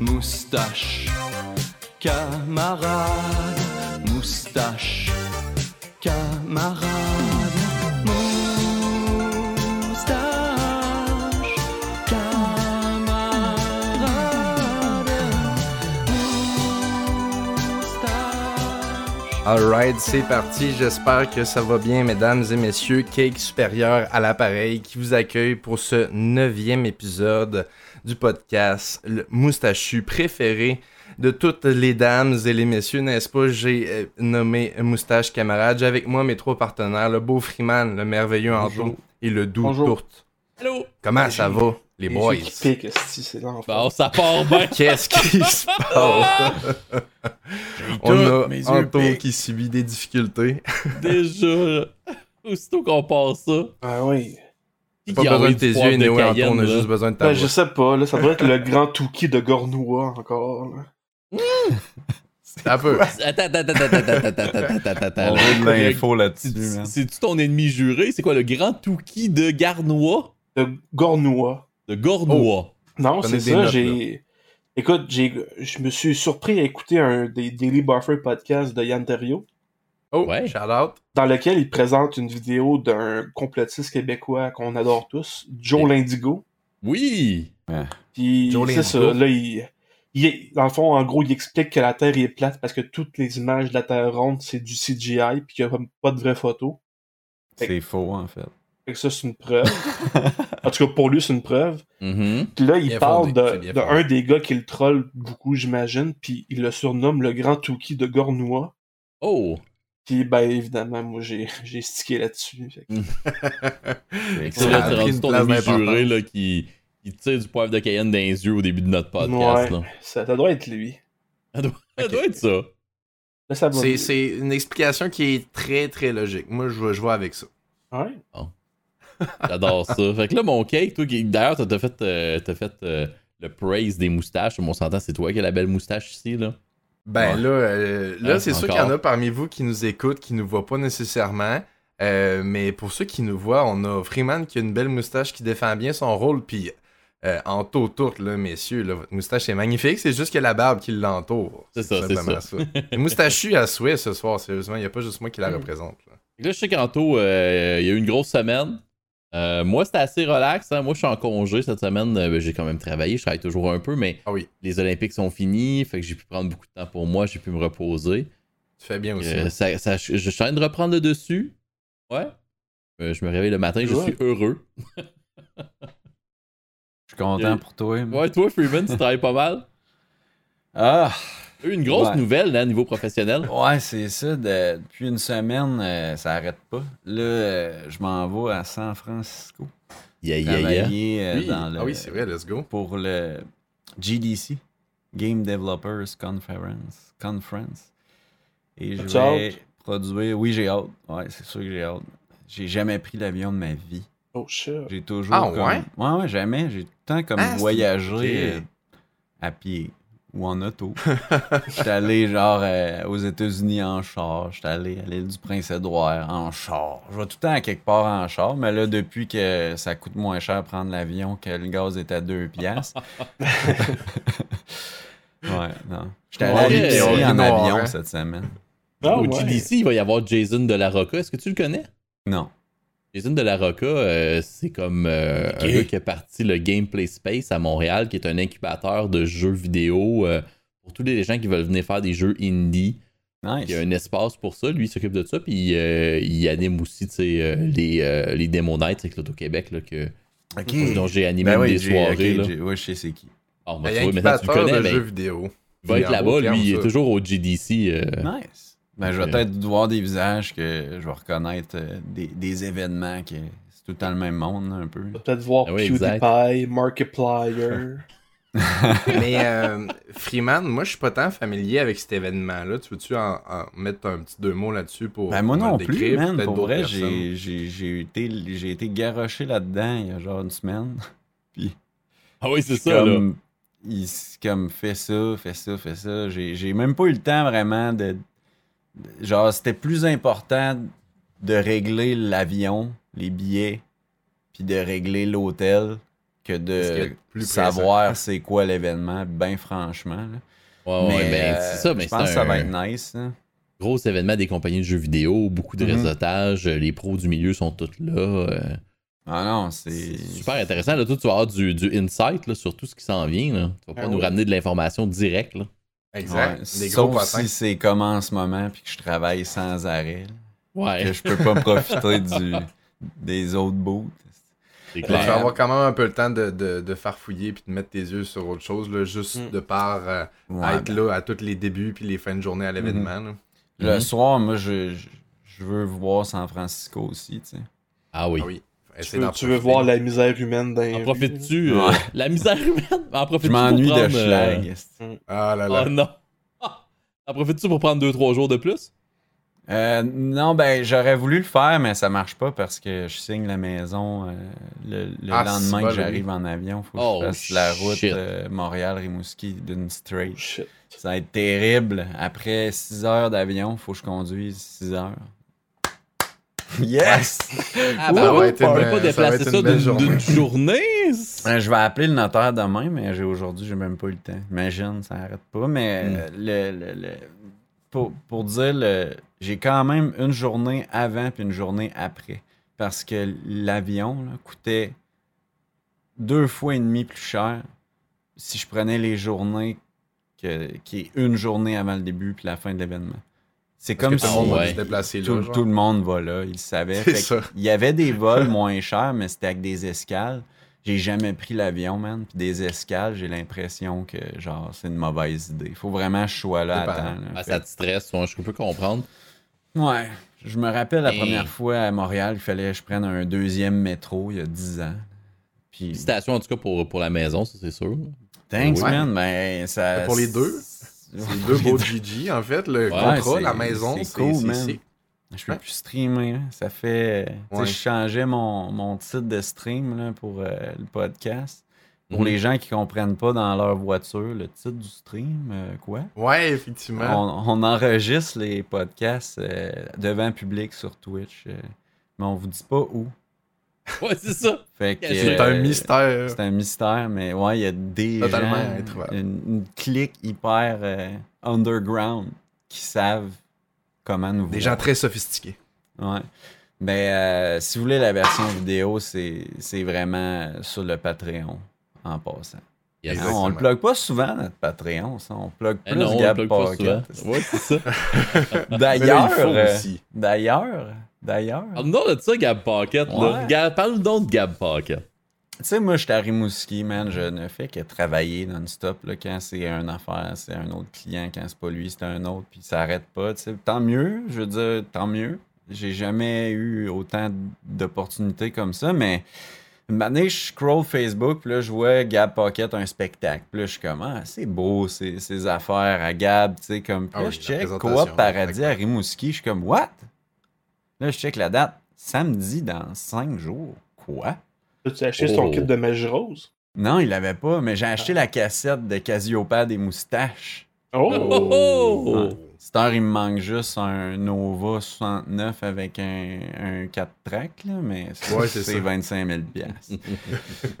moustache, camarade, moustache, camarade, moustache, camarade, moustache. Alright, c'est parti. J'espère que ça va bien, mesdames et messieurs. Cake supérieur à l'appareil qui vous accueille pour ce neuvième épisode du podcast, le moustachu préféré de toutes les dames et les messieurs, n'est-ce pas? J'ai euh, nommé Moustache Camarade. J'ai avec moi mes trois partenaires, le beau Freeman, le merveilleux. Anto et le doux Bonjour. Tourte. Hello! Comment ça va, les Les boys? qui piquent, c'est. Bon, ça part bien. Qu'est-ce qui se passe? On a mes Anto qui subit des difficultés. Déjà, aussitôt qu'on passe ça. Ah oui pas besoin de tes yeux, anyway, on a juste besoin de ta ben, Je sais pas, là, ça pourrait être le grand Touki de Gornoua encore. C'est Un peu. Attends, attends, attends, attends, attends, attends, attends. On a de l'info là-dessus. C'est-tu ton ennemi juré? C'est quoi le grand Touki de Garnois? De Gornois. De Gornois. Oh. Non, c'est ça, j'ai... Écoute, je me suis surpris à écouter un des Daily Buffer podcast de Yann Terrio. Oh, Ouais. shout out. dans lequel il présente une vidéo d'un complotiste québécois qu'on adore tous, Joe Lindigo. Oui! Puis Joe c'est Lindigo. ça, là, il... il- Dans le fond, en gros, il explique que la Terre est plate parce que toutes les images de la Terre ronde, c'est du CGI, puis qu'il n'y a comme pas de vraies photos. C'est faux, en fait. Fait que ça, c'est une preuve. en tout cas, pour lui, c'est une preuve. Mhm. Puis là, il Bien parle fondé, de, de des gars qui le troll beaucoup, j'imagine, puis il le surnomme le grand Touki de Gornois. Oh! Puis, ben, évidemment, moi, j'ai, j'ai stické là-dessus. Fait que- C'est t'es pris rendu ton juré là, qui, qui tire du poivre de Cayenne dans les yeux au début de notre podcast. Ouais. Là. ça, ça doit être lui. Ça doit, ça Ok. doit être ça. Là, ça va C'est, c'est une explication qui est très très logique. Moi, je, je vais avec ça. Ouais. J'adore ça. Fait que là, mon cake, toi, qui- d'ailleurs, t'as t'as fait, euh, t'as fait euh, le praise des moustaches. On s'entend, c'est toi qui as la belle moustache ici, là. Ben Ouais. là, euh, là Ouais, c'est sûr qu'il y en a parmi vous qui nous écoutent, qui nous voient pas nécessairement. Euh, mais pour ceux qui nous voient, on a Freeman qui a une belle moustache qui défend bien son rôle. Puis euh, Anto Tourte, là, messieurs, là, votre moustache est magnifique. C'est juste que la barbe qui l'entoure. C'est ça, c'est Une moustachu à souhait ce soir, sérieusement. Il n'y a pas juste moi qui la Mm. représente. là. Là, je sais qu'Anto, euh, il y a eu une grosse semaine. Euh, moi, c'était assez relax. hein. Moi, je suis en congé cette semaine. Euh, ben, j'ai quand même travaillé. Je travaille toujours un peu, mais Ah oui, les Olympiques sont finis. Fait que j'ai pu prendre beaucoup de temps pour moi. J'ai pu me reposer. tu fais bien aussi. Euh, ça, ça- je je suis en train de reprendre le dessus. Ouais. Euh, je me réveille le matin. Je Ouais. suis heureux. Je suis content pour toi. Ouais, toi, Freeman, tu travailles pas mal? Ah! Une grosse Ouais. nouvelle, là, niveau professionnel. Ouais, c'est ça. de- depuis une semaine, euh, ça arrête pas. Là, euh, je m'en vais à San Francisco. Yeah, yeah, yeah. Travailler euh, Oui. dans le, Ah oui, c'est vrai, let's go. pour le GDC, Game Developers Conference. Conference. Et je vais hâte? produire. Oui, j'ai hâte. Ouais, c'est sûr que j'ai hâte. J'ai jamais pris l'avion de ma vie. Oh shit. J'ai toujours. Ah, comme... ouais? Ouais, ouais, jamais. J'ai tout le temps comme Ah, voyagé à pied ou en auto. J'étais allé genre euh, aux États-Unis en char. J'étais allé à l'île du Prince-Édouard en char. Je vais tout le temps à quelque part en char, mais là, depuis que ça coûte moins cher prendre l'avion, que le gaz est à 2 piastres. ouais, non. J'étais allé à Ouais, en noir, avion hein. cette semaine. Ah, Au ouais. GDC, il va y avoir Jason de la Rocca. Est-ce que tu le connais? Non. Jason de la Rocca, euh, c'est comme euh, Ok. un gars qui a parti le Gameplay Space à Montréal, qui est un incubateur de jeux vidéo euh, pour tous les gens qui veulent venir faire des jeux indie. Nice. Il y a un espace pour ça, lui il s'occupe de ça, puis euh, il anime aussi les, les Demo Nights avec l'Auto-Québec, que, dont j'ai animé Ben oui, des soirées. ok, là. ouais, je sais c'est qui. Bon, ben, Ben, tu vois, maintenant tu le connais, de mais jeux vidéo. il va être là-bas, lui, il est toujours au GDC. Nice. Ben, je vais peut-être voir des visages que je vais reconnaître euh, des, des événements que c'est tout le temps le même monde, là, un peu. Peut-être voir Ah oui, exact. PewDiePie, Markiplier. Mais euh, Freeman, moi je suis pas tant familier avec cet événement-là. Tu veux-tu en, en mettre un petit deux mots là-dessus pour. Ben, moi non le plus, décrire, man. peut-être Pour vrai, j'ai, j'ai, j'ai été, j'ai été garoché là-dedans il y a genre une semaine. Puis, Ah oui, c'est ça, là. comme, il s- comme fait ça, fait ça, fait ça. J'ai, j'ai même pas eu le temps vraiment de. Genre, c'était plus important de régler l'avion, les billets, puis de régler l'hôtel que de plus savoir c'est quoi l'événement, ben franchement. là. Ouais, ouais, mais ben, euh, c'est ça, mais je pense que ça va être nice. hein. gros événement des compagnies de jeux vidéo, beaucoup de Mhm. réseautage, les pros du milieu sont tous là. euh, Ah non, c'est. c'est super intéressant. Là, toi, tu vas avoir du, du insight là, sur tout ce qui s'en vient. Là. Tu vas pas Ah nous oui. ramener de l'information directe. Exact. Ouais, Des gros Sauf potins. si c'est comme en ce moment puis que je travaille sans arrêt. là, Ouais, Que je peux pas profiter du, des autres bouts. c'est Tu vas avoir quand même un peu le temps de, de, de farfouiller puis de mettre tes yeux sur autre chose, là, juste Mm. de par euh, Ouais, être là à tous les débuts puis les fins de journée à l'événement. là. Le Mhm. soir, moi, je, je, je veux voir San Francisco aussi, tu sais. Ah oui. Ah oui. Tu veux, tu voir la misère humaine dans les En profites-tu euh. La misère humaine? En Je profites-tu m'ennuie pour de prendre, euh, schlag. esti. Ah là là. Oh non En profites-tu pour prendre 2-3 jours de plus? Euh, non, ben, j'aurais voulu le faire, mais ça marche pas parce que je signe la maison euh, le, le Ah, lendemain que j'arrive en avion. Faut que Oh, je fasse la route euh, Montréal-Rimouski d'une straight. Oh, shit. Ça va être terrible. Après 6 heures d'avion, faut que je conduise 6 heures. Yes! Ah Ouh, ouais, peux une- pas déplacer ça d'une journée. je vais appeler le notaire demain, mais j'ai aujourd'hui, j'ai même pas eu le temps. Imagine, ça arrête pas. Mais Mm. euh, le, le- le- pour, pour dire, le, j'ai quand même une journée avant puis une journée après. Parce que l'avion là, coûtait deux fois et demi plus cher si je prenais les journées que, qui est une journée avant le début puis la fin de l'événement. C'est comme tout si le monde va ouais. se déplacer là. tout, tout le monde va là, il savait. Il y avait des vols moins chers, mais c'était avec des escales. J'ai jamais pris l'avion, man. Puis des escales, j'ai l'impression que genre c'est une mauvaise idée. Faut vraiment que je sois là à temps. là. Ah, Ça te stresse, ouais, je peux comprendre. Ouais. Je me rappelle la première fois à Montréal, il fallait que je prenne un deuxième métro il y a 10 ans. Puis Félicitations en tout cas pour, pour la maison, ça c'est sûr. thanks, man. Ben, ça, Pour les deux? C'est deux beaux GG, en fait. Le Ouais, contrat, la maison, c'est cool, man. Je peux plus streamer. hein. Ça fait. Ouais. Je changeais mon, mon titre de stream là, pour euh, le podcast. Pour Mhm. les gens qui comprennent pas dans leur voiture le titre du stream, euh, quoi? Ouais, effectivement. On, on enregistre les podcasts euh, devant public sur Twitch, euh, mais on vous dit pas où. Ouais, c'est ça. Fait que, C'est euh, un mystère. C'est un mystère, mais ouais, il y a des Totalement gens, une, une clique hyper euh, underground qui savent comment nous Des voir. gens très sophistiqués. Ouais. Ben, euh, si vous voulez la version vidéo, c'est c'est vraiment sur le Patreon, en passant. Yes. Non, on le plug pas souvent, notre Patreon. Ça. On plug Eh plus non, Gab plug Pocket. Ouais, c'est ça. D'ailleurs, euh, aussi. d'ailleurs, d'ailleurs, Parle-nous de ça, Gab Pocket. Ouais. Parle-nous donc de Gab Pocket. tu sais, moi, je suis à Rimouski, man. Je ne fais que travailler non-stop. Quand c'est une affaire, c'est un autre client. Quand c'est pas lui, c'est un autre. Puis ça arrête pas. Tant mieux, je veux dire, tant mieux. J'ai jamais eu autant d'opportunités comme ça, mais une année, je scroll Facebook, puis là, je vois Gab Pocket un spectacle. Puis là, je suis comme, ah, c'est beau, ces, ces affaires à Gab, tu sais, comme. Puis Ah là, oui, je check Coop Paradis à. Rimouski, je suis comme, what? Là, je check la date. Samedi dans cinq jours. Quoi? As-tu acheté ton Oh. kit de magie rose? Non, il l'avait pas, mais j'ai acheté la cassette de Cassiopeia des moustaches. Oh! Oh, oh! Heure, il me manque juste un Nova 69 avec un, un 4 tracks, là, mais c'est Ouais, c'est ça. 25 000 piastres.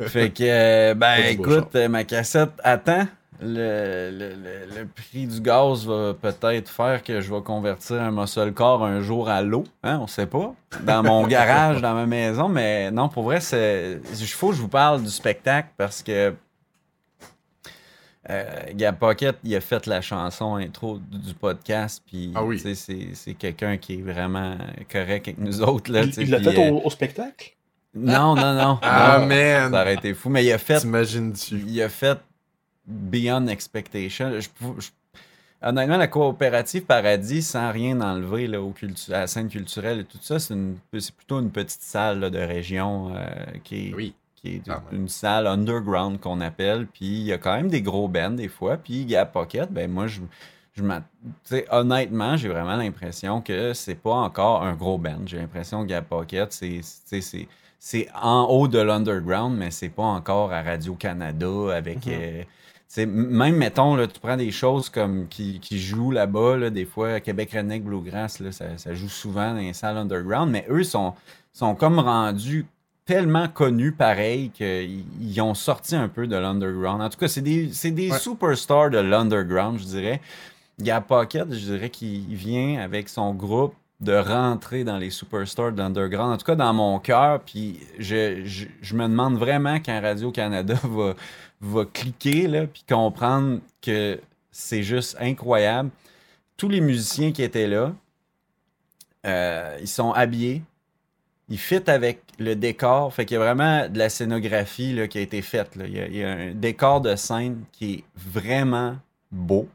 fait que, euh, ben écoute, euh, ma cassette attend. Le, le, le- le prix du gaz va peut-être faire que je vais convertir un muscle car un jour à l'eau. Hein, on sait pas. Dans mon garage, dans ma maison. Mais non, pour vrai. Il faut que je vous parle du spectacle parce que euh, Gab Pocket, il a fait la chanson intro du podcast. Puis, Ah oui. c'est, c'est quelqu'un qui est vraiment correct avec nous autres. Là, Il l'a fait euh, au, au spectacle? Non, non, non. Ah, Non, man. Ça aurait été fou. Mais il a fait T'imagines-tu? il a fait Beyond Expectation. Je pou- je- honnêtement, la coopérative Paradis, sans rien enlever là, au cultu- à la scène culturelle et tout ça, c'est, une- c'est plutôt une petite salle là, de région euh, qui est, Oui. Qui est Ah, une salle underground qu'on appelle. Puis il y a quand même des gros bands des fois. Puis Gap Pocket, ben moi, je, je honnêtement, j'ai vraiment l'impression que c'est pas encore un gros band. J'ai l'impression que Gap Pocket, c'est, en haut de l'underground, mais c'est pas encore à Radio-Canada avec. Mhm. euh, même, mettons, là, tu prends des choses comme qui, qui jouent là-bas, là, des fois, Québec Redneck Bluegrass, là, ça, ça joue souvent dans les salles underground, mais eux sont, sont comme rendus tellement connus pareil qu'ils ils ont sorti un peu de l'underground. En tout cas, c'est des, c'est des Ouais. superstars de l'underground, je dirais. Gab Pocket, je dirais qu'il vient avec son groupe de rentrer dans les superstars de l'underground. En tout cas, dans mon cœur. Puis je, je, je me demande vraiment quand Radio-Canada va, va cliquer, là, puis comprendre que c'est juste incroyable. Tous les musiciens qui étaient là, euh, ils sont habillés. Ils fit avec le décor. Fait qu'il y a vraiment de la scénographie là, qui a été faite. là. Il, y a, il y a un décor de scène qui est vraiment beau.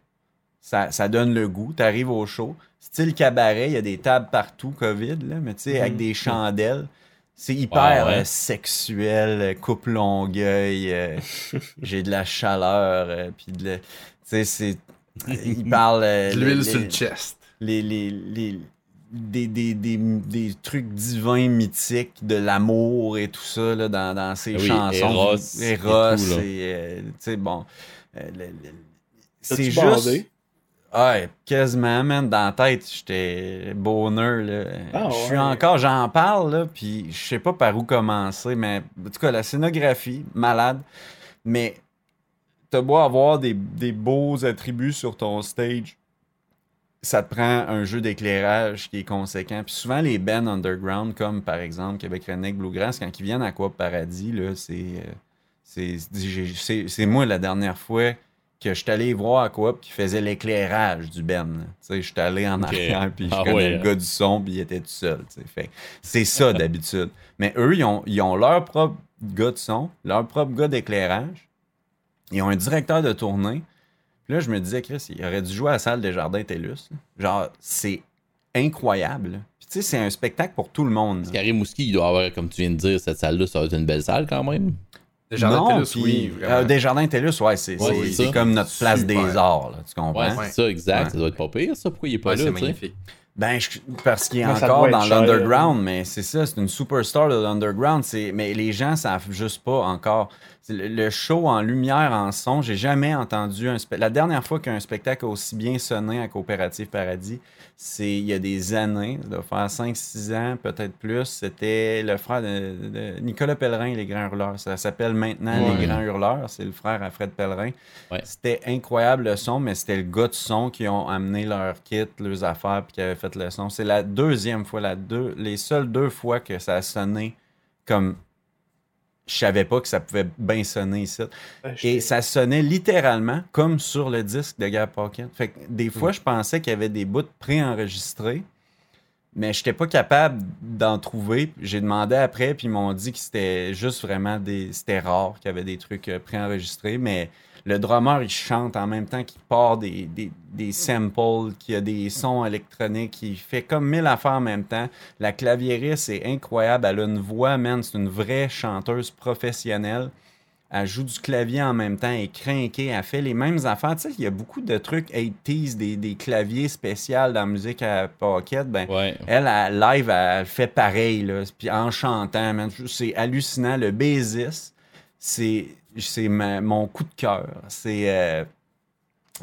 Ça, ça donne le goût. Tu arrives au show. Style cabaret, il y a des tables partout, COVID, là, mais tu sais, avec des chandelles. C'est hyper Ah ouais. euh, sexuel, euh, coupe longueuil. euh, J'ai de la chaleur. euh, Puis de Tu sais, c'est. Il parle. euh, l'huile sur le les- chest. les, les, les- des, des, des, des trucs divins mythiques de l'amour et tout ça là, dans, dans ses oui, chansons. Eros et Eros là. et, euh, tu sais, bon. euh, c'est juste. bandé? Ouais, quasiment, man. Dans la tête, j'étais bonheur, là. Ah je suis encore, j'en parle, là, puis je sais pas par où commencer, mais en tout cas, la scénographie, malade. Mais t'as beau avoir des, des beaux attributs sur ton stage, ça te prend un jeu d'éclairage qui est conséquent. Puis souvent, les bands underground, comme par exemple Québec Redneck Bluegrass, quand ils viennent à Quoi Paradis, là, c'est, euh, c'est, c'est, moi la dernière fois que je suis allé voir à Coop qui faisait l'éclairage du Ben. là. Tu sais, je suis allé en arrière, puis je Ah connais ouais, le hein. gars du son, puis il était tout seul. tu sais. Fait, que c'est ça d'habitude. Mais eux, ils ont, ils ont leur propre gars de son, leur propre gars d'éclairage. Ils ont un directeur de tournée. Puis là, je me disais, Chris, il aurait dû jouer à la salle des Jardins TELUS. Genre, c'est incroyable. Puis tu sais, c'est un spectacle pour tout le monde. Carré Mouski, il doit avoir, comme tu viens de dire, cette salle-là, ça va être une belle salle quand même. Les jardins non, puis, oui, euh, Desjardins TELUS, ouais, c'est Ouais, comme notre place Super. des arts, là, tu comprends? Ouais, c'est ça, exact. Ouais. Ça doit être pas pire, ça. Pourquoi il est pas Ouais, là, c'est tu sais? magnifique. Ben, je- parce qu'il est encore dans l'underground, mais c'est ça, c'est une superstar de l'underground. c'est- Mais les gens savent juste pas encore. Le, le show en lumière, en son, j'ai jamais entendu un spectacle. La dernière fois qu'un spectacle a aussi bien sonné à Coopérative Paradis, c'est il y a des années, ça doit faire 5-6 ans, peut-être plus. C'était le frère de, de Nicolas Pellerin, Les Grands Hurleurs. Ça s'appelle maintenant Ouais. Les Grands Hurleurs. C'est le frère à Fred Pellerin. Ouais. C'était incroyable le son, mais c'était le gars de son qui ont amené leur kit, leurs affaires, puis qui avait fait le son. C'est la deuxième fois, la deux, les seules deux fois que ça a sonné comme je savais pas que ça pouvait bien sonner ici. Ben, Et ça sonnait littéralement comme sur le disque de Gab Pocket. Fait que des fois, je pensais qu'il y avait des bouts préenregistrés, mais je n'étais pas capable d'en trouver. J'ai demandé après, puis ils m'ont dit que c'était juste vraiment des. C'était rare qu'il y avait des trucs euh, préenregistrés, mais le drummer, il chante en même temps qu'il part des, des, des samples, qu'il y a des sons électroniques, il fait comme mille affaires en même temps. La claviériste est incroyable, elle a une voix, man, c'est une vraie chanteuse professionnelle. Elle joue du clavier en même temps, elle est crinquée, elle fait les mêmes affaires. Tu sais, il y a beaucoup de trucs 80s, des, des claviers spéciaux dans la musique à pocket. Ben, Ouais. elle, elle, live, elle fait pareil, là. Puis en chantant, man, c'est hallucinant. Le bassiste, c'est, c'est mon coup de cœur. C'est euh,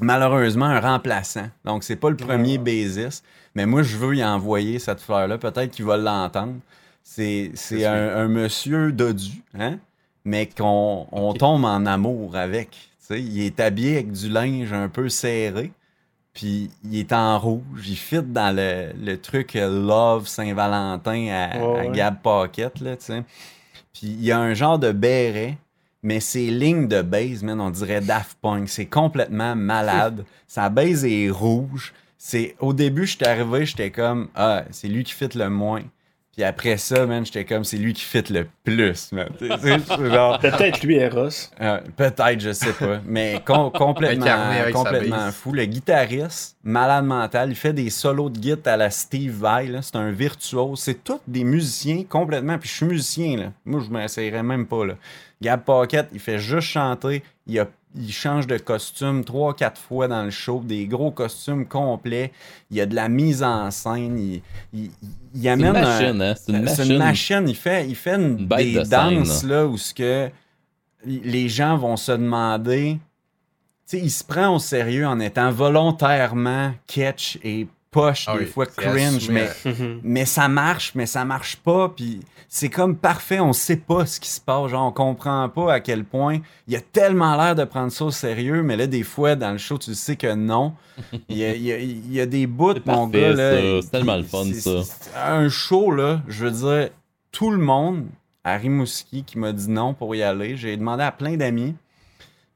malheureusement un remplaçant. Donc, c'est pas le premier Ah. bassiste. Mais moi, je veux y envoyer cette fleur-là. Peut-être qu'il va l'entendre. C'est, un, un monsieur dodu, hein? Mais qu'on on tombe en amour avec. Il est habillé avec du linge un peu serré. Puis il est en rouge, il fit dans le, le truc euh, Love Saint-Valentin à, Ouais, à ouais. Gab Pocket, là, tu sais. Puis il y a un genre de béret, mais ses lignes de base, man, on dirait Daft Punk. C'est complètement malade. Sa base est rouge. C'est, au début, j'étais arrivé, j'étais comme, ah, c'est lui qui fit le moins. Puis après ça, man, j'étais comme, c'est lui qui fit le plus, man. Genre, Peut-être lui, Eros. euh, Peut-être, je sais pas. Mais com- complètement, complètement fou. Le guitariste, malade mental, il fait des solos de guitare à la Steve Vai. là. C'est un virtuose. C'est tous des musiciens complètement. Puis je suis musicien. Là. Moi, je m'essayerais même pas. Là. Gab Pocket, il fait juste chanter. Il, a- il change de costume trois, quatre fois dans le show. Des gros costumes complets. Il y a de la mise en scène. Il, il, il C'est amène une un- machine, hein? C'est une c'est machine. une machine. Il fait, il fait une, Une des de scène, danses là, où ce que les gens vont se demander. Tu sais, il se prend au sérieux en étant volontairement catch et poche, Ah des oui, fois cringe, mais, Mhm. mais ça marche, mais ça marche pas, puis c'est comme parfait, on sait pas ce qui se passe, genre on comprend pas à quel point il a tellement l'air de prendre ça au sérieux, mais là des fois dans le show tu sais que non. Il y a, il y a- il y a des bouts, C'est mon parfait, gars C'est tellement le fun, ça. c'est- Un show là, je veux dire, tout le monde à Rimouski qui m'a dit non pour y aller, j'ai demandé à plein d'amis.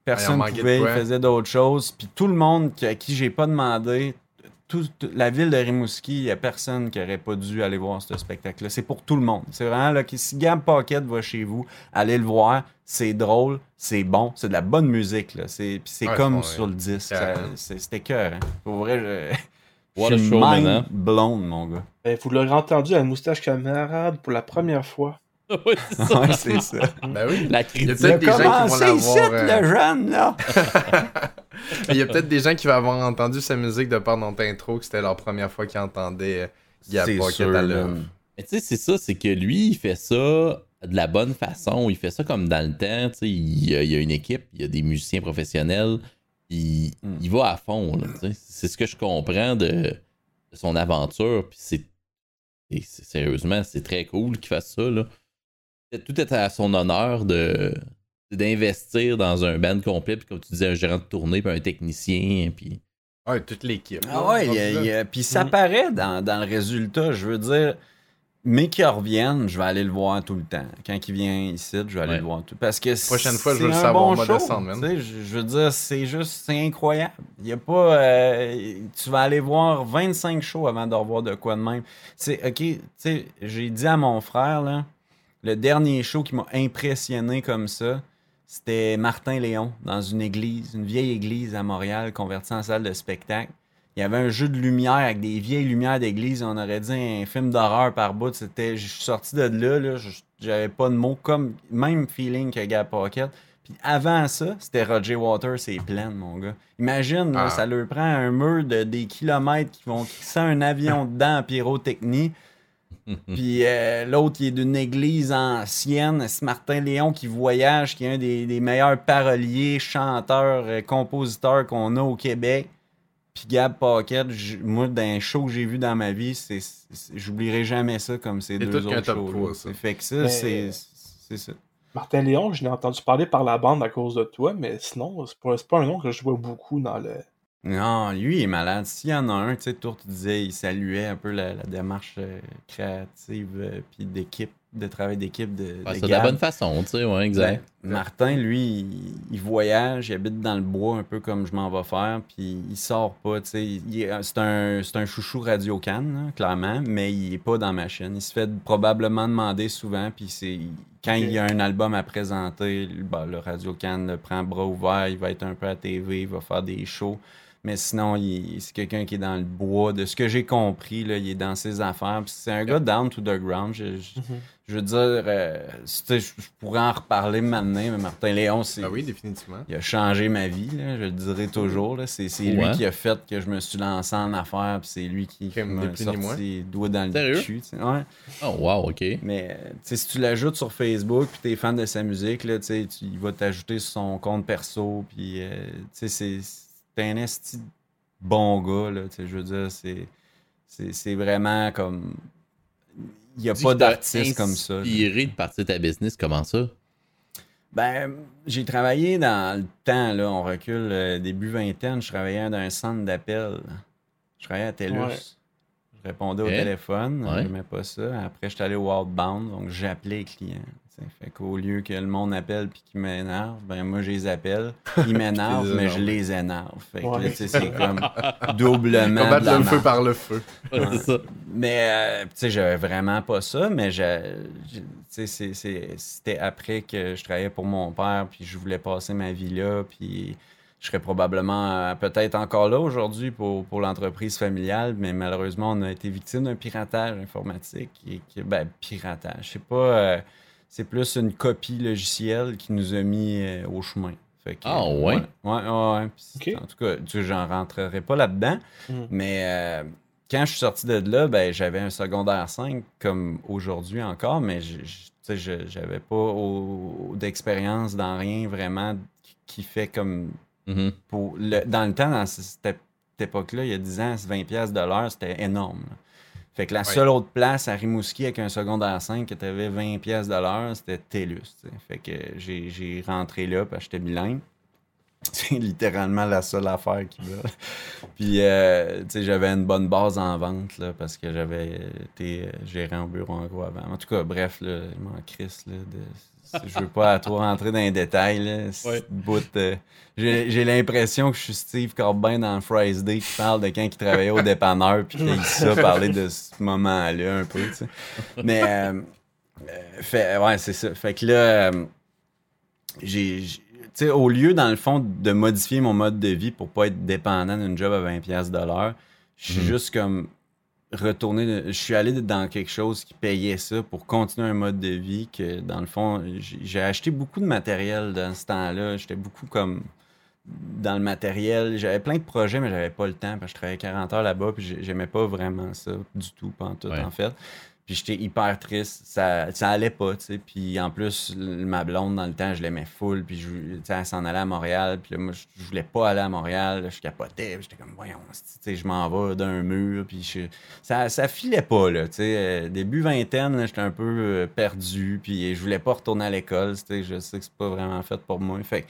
Personne de pouvait, il faisait d'autres choses. Puis tout le monde qui- à qui j'ai pas demandé, la ville de Rimouski, il y a personne qui aurait pas dû aller voir ce spectacle-là. C'est pour tout le monde. C'est vraiment là que si Gab Pocket va chez vous, allez le voir. C'est drôle, c'est bon, c'est de la bonne musique. Là. C'est, puis c'est Ouais, comme ouais. sur le disque. Ça- Carrément. c'est- c'était cœur. Hein. Pour vrai, je, What je a suis mind maintenant. blown, mon gars. Ben, vous l'aurez entendu à Moustache Camarade pour la première fois. Ouais, c'est ça. Ouais, c'est ça. Ben oui. La Il y a critique. peut-être des gens qui vont l'avoir. euh, le jeune, là. Il y a peut-être des gens qui vont avoir entendu sa musique de part dans intro que c'était leur première fois qu'ils entendaient euh, à l'œuvre. man. Mais tu sais, c'est ça, c'est que lui, il fait ça de la bonne façon. Il fait ça comme dans le temps. Tu sais, il, y a- il y a une équipe, il y a des musiciens professionnels. Il, Mm. il va à fond. là, tu sais. c'est ce que je comprends de, de son aventure. Puis c'est- Sérieusement, c'est très cool qu'il fasse ça. Là. Tout est à son honneur de d'investir dans un band complet, puis comme tu disais, un gérant de tournée, puis un technicien, puis... Ouais, toute l'équipe. Ah ouais, il y a- il y a- puis ça paraît dans, dans le résultat. Je veux dire, mais qu'il revienne, je vais aller le voir tout le temps. Quand il vient ici, je vais aller Ouais. le voir tout Parce que Prochaine fois, je veux le savoir, bon show, descendre, Je, je veux dire, c'est juste, c'est incroyable. Il y a pas. euh, tu vas aller voir 25 shows avant de revoir de quoi de même. C'est, ok, tu sais, j'ai dit à mon frère, là, le dernier show qui m'a impressionné comme ça, c'était Martin Léon dans une église, une vieille église à Montréal convertie en salle de spectacle. Il y avait un jeu de lumière avec des vieilles lumières d'église. On aurait dit un film d'horreur par bout. C'était, je suis sorti de là, là j'avais pas de mots. Comme même feeling que Gab Pocket. Puis avant ça, c'était Roger Waters et plein, mon gars. Imagine, là, Ah. ça leur prend un mur de des kilomètres qui vont qui un avion dedans en pyrotechnie. Puis euh, l'autre, il est d'une église ancienne. C'est Martin Léon qui voyage, qui est un des, des meilleurs paroliers, chanteurs, euh, compositeurs qu'on a au Québec. Puis Gab Pocket, j- moi, dans un show que j'ai vu dans ma vie, c'est, c'est- j'oublierai jamais ça comme ces C'est deux autres shows. ça. Fait que ça, Mais- c'est, c'est ça. Martin Léon, je l'ai entendu parler par la bande à cause de toi, mais sinon, c'est pas, c'est pas un nom que je vois beaucoup dans le. Non, lui, il est malade. S'il y en a un, tu sais, Tour, tu disais, il saluait un peu la, la démarche euh, créative, euh, puis d'équipe, de travail d'équipe de, Ouais, de c'est de la bonne façon, tu sais, ouais, exact. Ben, Martin, lui, il, il voyage, il habite dans le bois un peu comme je m'en vais faire, puis il sort pas, tu sais. est- C'est un, c'est un chouchou radio can clairement, mais il est pas dans ma chaîne. Il se fait probablement demander souvent, puis c'est quand il y a un album à présenter, ben, le radio can le prend bras ouverts, il va être un peu à TV, il va faire des shows. Mais sinon, il- c'est quelqu'un qui est dans le bois. De ce que j'ai compris, là, il est dans ses affaires. C'est un gars down to the ground. Je, je- je veux dire, euh, tu sais, je, je pourrais en reparler maintenant, mais Martin Léon, c'est, Ah oui, définitivement. il a changé ma vie, là, je le dirai toujours. là. C'est, Ouais. lui qui a fait que je me suis lancé en affaires, puis c'est lui qui, m'a sorti les doigts dans le cul. Ouais. Oh, wow, ok. Mais euh, tu sais, si tu l'ajoutes sur Facebook, puis t'es fan de sa musique, là, tu il va t'ajouter sur son compte perso, puis euh, tu sais, c'est, c'est un esti bon gars, là, tu sais, je veux dire, c'est, c'est, c'est vraiment comme... Il n'y a Dis pas d'artiste comme ça. Inspiré de partir de ta business, comment ça? Ben, j'ai travaillé dans le temps, là, on recule, euh, début vingtaine, je travaillais dans un centre d'appel. Je travaillais à TELUS. Ouais. Je répondais au téléphone, Ouais. j'aimais pas ça. Après, j'étais allé au Outbound, donc j'appelais les clients. Tu sais. Fait qu'au lieu que le monde appelle puis qu'ils m'énerve, ben moi, je les appelle. Ils m'énervent, mais je les énerve. Fait que là, Ouais. sais, c'est comme doublement Combattre le feu par le feu. Ouais, c'est ça. Mais, euh, tu sais, j'avais vraiment pas ça, mais sais, c'était après que je travaillais pour mon père, puis je voulais passer ma vie là, puis je serais probablement euh, peut-être encore là aujourd'hui pour, pour l'entreprise familiale, mais malheureusement, on a été victime d'un piratage informatique. Et ben, piratage, c'est pas... euh, c'est plus une copie logicielle qui nous a mis euh, au chemin. Fait que, Ah, ouais? Ouais, ouais, ouais. En tout cas, tu sais, j'en rentrerai pas là-dedans, Mhm. mais euh, quand je suis sorti de là, ben, j'avais un secondaire 5 comme aujourd'hui encore, mais je, je- tu sais, je- j'avais pas au- d'expérience dans rien vraiment qui- fait comme Mhm. pour le- dans le temps, dans- c'était époque-là, il y a 10 ans, 20$ piastres de l'heure, c'était énorme. là. Fait que la Ouais. seule autre place à Rimouski avec un secondaire 5 que tu avais 20$ piastres de l'heure, c'était TELUS. Fait que j'ai j'ai rentré là parce que j'étais bilingue. C'est littéralement la seule affaire qu'ils veulent. Puis, euh, tu sais, j'avais une bonne base en vente, là, parce que j'avais été euh, gérant au bureau en gros avant. En tout cas, bref, là, je m'en crisse, là, de- je veux pas trop rentrer dans les détails, là. Ouais. euh, j'ai l'impression que je suis Steve Corbin dans Friday Day qui parle de quand il travaillait au dépanneur puis qu'il a ça parler de ce moment-là un peu, tu sais. Mais, euh, euh, fait, ouais, c'est ça. Fait que là, j'ai, j'ai- tu sais, au lieu, dans le fond, de modifier mon mode de vie pour pas être dépendant d'une job à 20$ piastres de l'heure, je suis Mhm. juste comme retourné, de- je suis allé dans quelque chose qui payait ça pour continuer un mode de vie que, dans le fond, j'ai acheté beaucoup de matériel dans ce temps-là. J'étais beaucoup comme dans le matériel. J'avais plein de projets, mais j'avais pas le temps parce que je travaillais 40 heures là-bas puis j'ai- j'aimais pas vraiment ça du tout, pas en tout, Ouais. en fait. Puis j'étais hyper triste. Ça, ça allait pas, tu sais. Puis en plus, ma blonde, dans le temps, je l'aimais full. Puis je, elle s'en allait à Montréal. Puis là, moi, je, voulais pas aller à Montréal. Là, je capotais. J'étais comme, voyons, esti, tu sais, je m'en vais d'un mur. Puis je- ça, ça filait pas, là, tu sais. Euh, début vingtaine, j'étais un peu euh, perdu. Puis je voulais pas retourner à l'école. tu sais, Je sais que c'est pas vraiment fait pour moi. Fait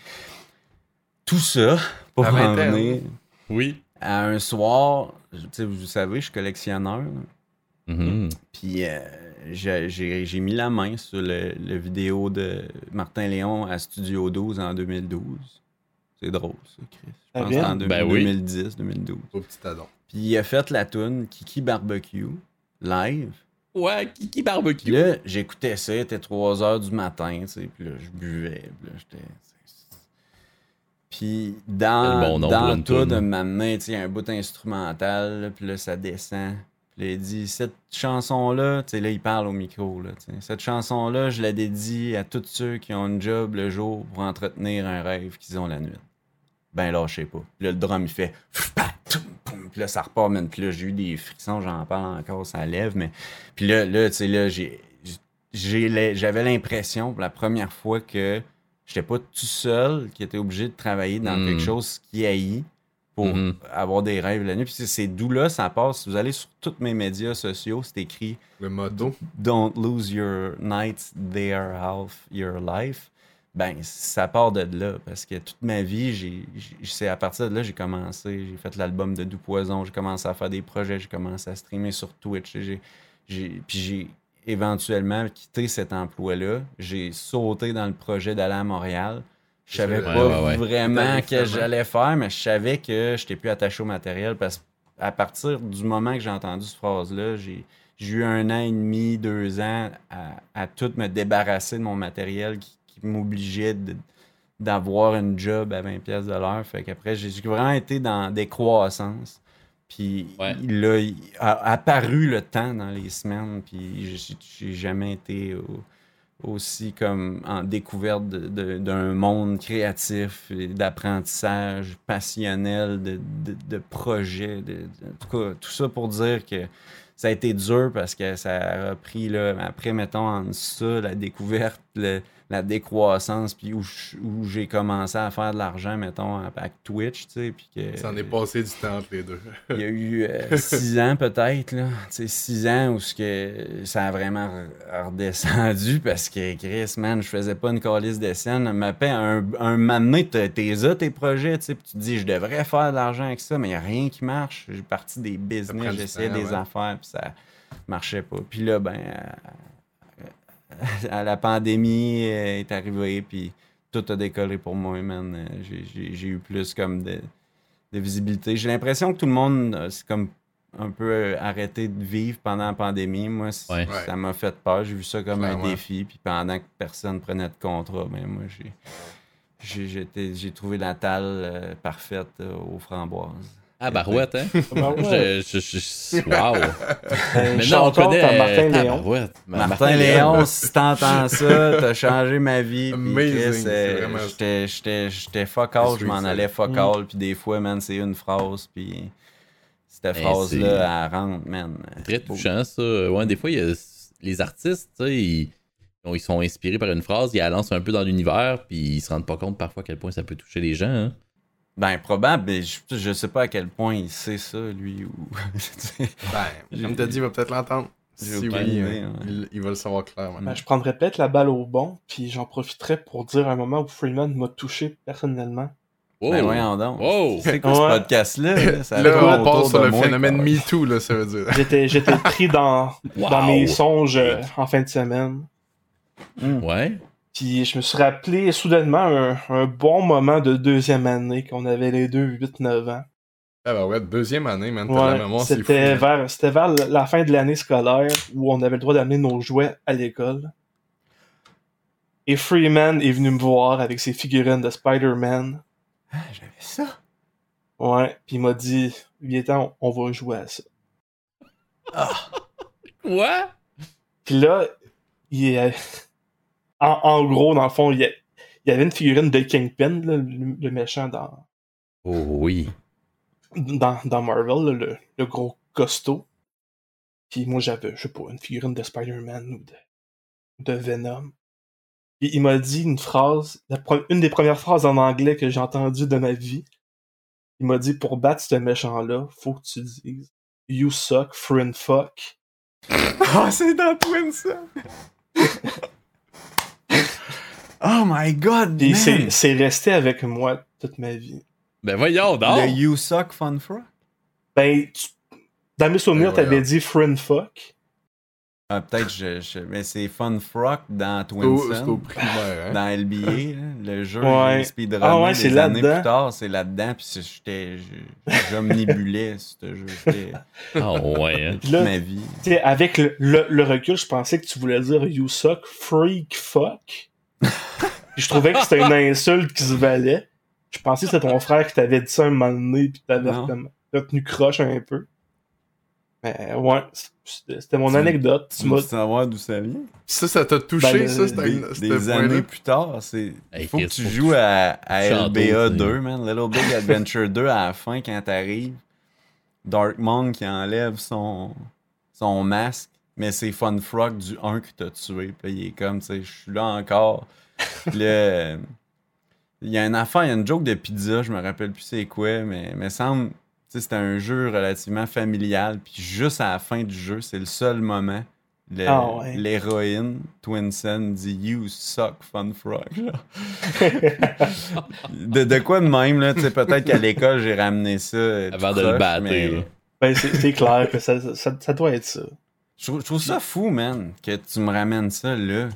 tout ça pour en venir Oui. à un soir, tu sais, vous savez, je suis collectionneur. Mhm. Puis euh, j'ai- mis la main sur le, le vidéo de Martin Léon à Studio 12 en 2012. C'est drôle, ça, Chris. Je Ah pense c'est en deux- Ben oui. 2010, 2012. Au petit addon. Puis il a fait la tune Kiki Barbecue live. Ouais, Kiki Puis Barbecue. là, j'écoutais ça, il était 3 h du matin, tu sais, puis là, je buvais, puis là, j'étais... Puis dans, bon nom dans tout toune. de m'amener, tu sais, il y a un bout instrumental, là, puis là, ça descend. Là, il dit, cette chanson-là, tu sais, là, il parle au micro, là, tu sais, cette chanson-là, je la dédie à tous ceux qui ont une job le jour pour entretenir un rêve qu'ils ont la nuit. Ben, lâchez pas. Puis là, le drum, il fait... Puis là, ça repart, man. Puis là, j'ai eu des frictions, j'en parle encore, ça lève, mais... Puis là, là tu sais, là, J'avais l'impression, pour la première fois, que j'étais pas tout seul, qui était obligé de travailler dans Mm. quelque chose qui haït pour Mhm. avoir des rêves la nuit. Puis c'est- c'est d'où là, ça passe. Vous allez sur tous mes médias sociaux, c'est écrit Le motto. Don't lose your nights, they are half your life. Ben, ça part de là, parce que toute ma vie, j'ai, j'ai- c'est à partir de là j'ai commencé. J'ai fait l'album de Doux Poison, j'ai commencé à faire des projets, j'ai commencé à streamer sur Twitch. J'ai, j'ai, puis j'ai éventuellement quitté cet emploi-là. J'ai sauté dans le projet d'aller à Montréal. Je savais Ouais, pas ouais, ouais. vraiment que j'allais faire, mais je savais que je n'étais plus attaché au matériel parce qu'à partir du moment que j'ai entendu cette phrase-là, j'ai, j'ai eu un an et demi, deux ans à, à tout me débarrasser de mon matériel qui, qui m'obligeait d'avoir une job à 20$ pièces de l'heure. Fait qu'après, j'ai vraiment été dans des croissances. Puis Ouais. là, il a apparu le temps dans les semaines, puis j'ai- j'ai jamais été au- aussi comme en découverte d'un monde créatif, d'apprentissage passionnel, de, de, projets. en tout cas, tout ça pour dire que ça a été dur parce que ça a pris, là, après, mettons, en ça, la découverte, le- la décroissance, puis où, j'ai commencé à faire de l'argent, mettons, avec Twitch, tu sais, puis que... Ça en est passé du temps entre les deux. Il y a eu euh, six ans peut-être, là. Tu sais, six ans où ce que ça a vraiment re- redescendu parce que Chris, man, je faisais pas une calice de scène. Me paie un, un moment t'es là, tes projets, tu sais, puis tu te dis, je devrais faire de l'argent avec ça, mais il n'y a rien qui marche. J'ai parti des business, j'essayais des ouais. affaires, puis ça marchait pas. Puis là, ben, euh, à la pandémie euh, est arrivée, puis tout a décollé pour moi, man. Euh, j'ai- eu plus comme de, de visibilité. J'ai l'impression que tout le monde euh, c'est comme un peu arrêté de vivre pendant la pandémie. Moi, Ouais. ça m'a fait peur. J'ai vu ça comme un défi. Puis pendant que personne prenait de contrat, ben moi, j'ai trouvé la talle euh, parfaite euh, aux framboises. Ah, Barouette, hein? Ben ouais. Je, je, je, wow! Mais non, on connaît à Martin euh, Léon. Martin, Léon, si t'entends ça, t'as changé ma vie. euh, J'étais- J'étais j'étais fuck all, je m'en allais fuck Mm. all, puis des fois, man, c'est une phrase, puis cette Ben, phrase-là, elle rentre, man. Très touchant, ça. Ouais, des fois, il y a les artistes, tu sais, ils, ils sont inspirés par une phrase, ils la lancent un peu dans l'univers, puis ils se rendent pas compte parfois à quel point ça peut toucher les gens. hein. Ben, probable, mais je, je sais pas à quel point il sait ça, lui. Ou... Ben, comme t'as dit, il va peut-être l'entendre. Si oui, idée, euh, il, il va le savoir clairement. Ben, je prendrais peut-être la balle au bon, puis j'en profiterais pour dire un moment où Freeman m'a touché personnellement. Wow. Ben, voyons donc. Wow. C'est quoi Ouais. ce podcast-là? là? Ça Là, on passe sur le moi, phénomène quoi. MeToo, là, ça veut dire. J'étais j'étais pris dans, Wow. dans mes songes euh, en fin de semaine. Ouais. Puis je me suis rappelé soudainement un, un bon moment de deuxième année qu'on avait les deux 8-9 ans. Ah bah ouais, deuxième année, man, t'as la Ouais, mémoire, c'est fou. c'était hein. vers, c'était vers la fin de l'année scolaire où on avait le droit d'amener nos jouets à l'école. Et Freeman est venu me voir avec ses figurines de Spider-Man. Ah, J'avais ça? Ouais, puis il m'a dit, Viens-t'en, on va jouer à ça. Quoi? Puis là, il est... en, en gros, dans le fond, il y, a- il y avait une figurine de Kingpin, là, le, le méchant dans, Oh oui. dans, dans Marvel, là, le, le gros costaud. Puis moi, j'avais, je sais pas, une figurine de Spider-Man ou de, de Venom. Puis il m'a dit une phrase, la une des premières phrases en anglais que j'ai entendues de ma vie. Il m'a dit, pour battre ce méchant-là, faut que tu dises You suck, friend fuck. Ah, c'est dans Twin, ça! oh my god, man! c'est, c'est resté avec moi toute ma vie. Ben voyons donc. Le You Suck Fun Frog? Ben, tu- dans mes souvenirs, Ben, t'avais dit friend fuck. Ah, peut-être, je, je- mais c'est Fun Frog dans Twinson. au primaire, hein. Dans LBA, là, le jeu Ouais. il speedrunné Ah ouais, c'est des années là-dedans. plus tard, c'est là-dedans, puis j'étais, j'omnibulais ce jeu, Ah ouais. hein. toute Là- ma vie. Avec le, le- le recul, je pensais que tu voulais dire you suck, freak, fuck. Puis je trouvais que c'était une insulte qui se valait. Je pensais que c'était ton frère qui t'avait dit ça un moment donné, puis t'avais retenu croche un peu. Mais ouais, c'était mon anecdote. Tu veux savoir d'où ça vient? Ça, ça t'a touché, Ben, ça, c'était Des, une- des années plus tard, c'est. Hey, faut que tu faut que joues tu- à, à LBA aussi. 2, man. Little Big Adventure 2 à la fin quand t'arrives. Darkmon qui enlève son, son masque. Mais c'est Fun Frog du 1 que t'as tué. Puis là, il est comme, tu sais, je suis là encore. Puis là, euh, il y a une affaire, il y a une joke de pizza, je me rappelle plus c'est quoi, mais mais semble, tu sais, c'était un jeu relativement familial. Puis juste à la fin du jeu, c'est le seul moment. le- Ah ouais. L'héroïne, Twinson, dit You suck, Fun Frog. de, de quoi de même, là, tu sais, peut-être qu'à l'école, j'ai ramené ça. euh, Avant de le battre. mais. Ben, c'est c'est clair que ça, ça, ça doit être ça. Je trouve, je trouve ça fou, man, que tu me ramènes ça là.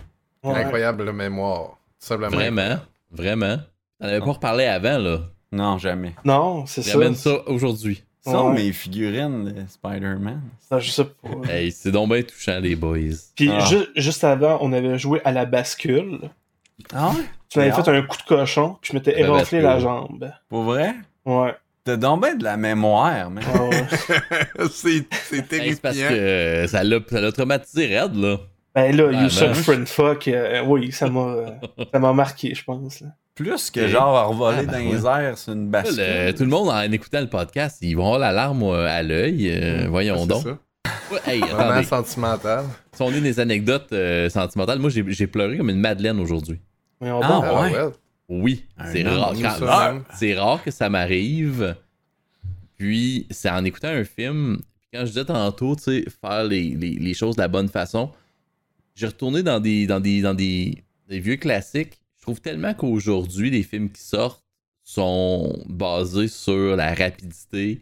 Ouais. Incroyable la mémoire. Tout simplement. Vraiment. Vraiment. T'en avais pas reparlé avant, là. Non, jamais. Non, c'est ça. Ramène ça aujourd'hui. Ça, Ouais. mes figurines de Spider-Man. Non, je sais pas. Hey, c'est donc bien touchant, les boys. Puis Ah. ju- juste avant, on avait joué à la bascule. Ah ouais? Tu m'avais fait un coup de cochon, puis je m'étais La éraflé la jambe. Pour vrai? Ouais. T'as donc ben de la mémoire, man. Ah c'est c'est Hey, c'est parce terrifiant. que euh, ça l'a ça l'a traumatisé raide, là. Ben là, Ah, You Suck ben. Friend Fuck, euh, oui, ça m'a ça m'a marqué, je pense. là. Plus que Et- genre à revoler Ah, ben dans ouais. les airs sur une bascule. le- tout le monde, en écoutant le podcast, ils vont avoir l'alarme euh, à l'œil. euh, voyons C'est donc. ça. Hey, Vraiment sentimental. Si on est des anecdotes euh, sentimentales, moi, j'ai j'ai pleuré comme une madeleine aujourd'hui. Voyons Ah, donc. Ah ouais. Oui, c'est rare. quand- c'est rare que ça m'arrive. Puis, c'est en écoutant un film. Puis quand je disais tantôt, tu sais, faire les, les- les choses de la bonne façon, j'ai retourné dans des, dans des, dans des, des vieux classiques. Je trouve tellement qu'aujourd'hui, les films qui sortent sont basés sur la rapidité.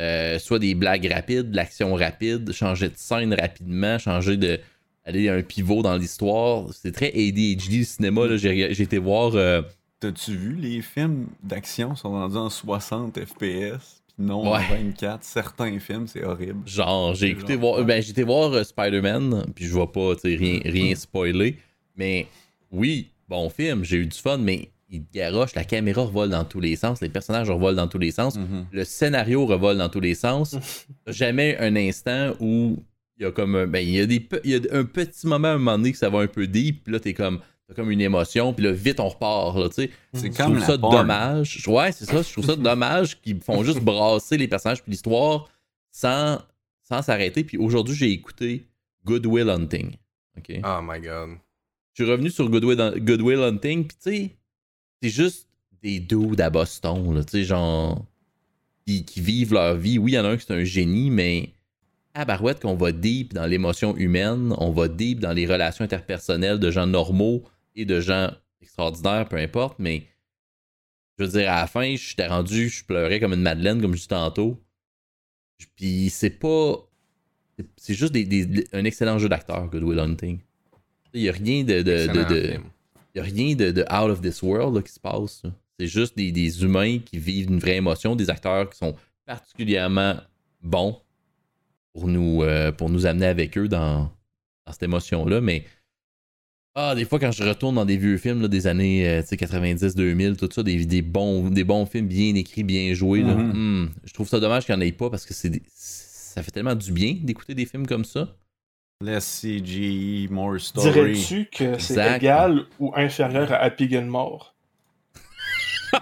euh, soit des blagues rapides, de l'action rapide, changer de scène rapidement, changer de. Aller à un pivot dans l'histoire. C'est très ADHD le cinéma. là. J'ai j'ai été voir. euh, T'as-tu vu les films d'action sont rendus en 60 FPS? Non en Ouais. 24. Certains films, c'est horrible. Genre, j'ai écouté Genre, voir. Ben, j'ai été voir euh, Spider-Man, puis je vais pas, rien, rien spoiler. Mais oui, bon film, j'ai eu du fun, mais il garoche, la caméra revole dans tous les sens, les personnages revolent dans tous les sens, Mhm. le scénario revole dans tous les sens. Jamais un instant où il y a comme un, ben, il y a des il y a un petit moment à un moment donné que ça va un peu deep, puis là t'es comme t'as comme une émotion, puis là vite on repart, là, tu sais. C'est Je comme trouve ça porn. dommage. Ouais, c'est ça. Je trouve ça dommage qu'ils font juste brasser les personnages puis l'histoire sans sans s'arrêter. Puis aujourd'hui, j'ai écouté Goodwill Hunting. OK? Oh my god. Je suis revenu sur Goodwill, Good Will Hunting, puis tu sais, c'est juste des dudes à Boston, là, tu sais, genre, qui, qui vivent leur vie. Oui, il y en a un qui est un génie, mais à Barouette, qu'on va deep dans l'émotion humaine, on va deep dans les relations interpersonnelles de gens normaux et de gens extraordinaires, peu importe, mais je veux dire, à la fin, j'étais rendu, je pleurais comme une madeleine, comme je dis tantôt. Puis c'est pas. c'est- juste des, des- un excellent jeu d'acteur, Good Will Hunting. Il y a rien de. de, de, il y a rien de, de out of this world là, qui se passe. C'est juste des, des humains qui vivent une vraie émotion, des acteurs qui sont particulièrement bons pour nous, euh, pour nous amener avec eux dans, dans cette émotion-là. Mais ah, des fois, quand je retourne dans des vieux films là, des années euh, tu sais, 90-2000, tout ça, des, des, bons, des bons films bien écrits, bien joués, là, Mhm. hmm, je trouve ça dommage qu'il n'y en ait pas parce que c'est des- ça fait tellement du bien d'écouter des films comme ça. Less CGI, more story. Dirais-tu que c'est égal ou inférieur à Happy Gilmore?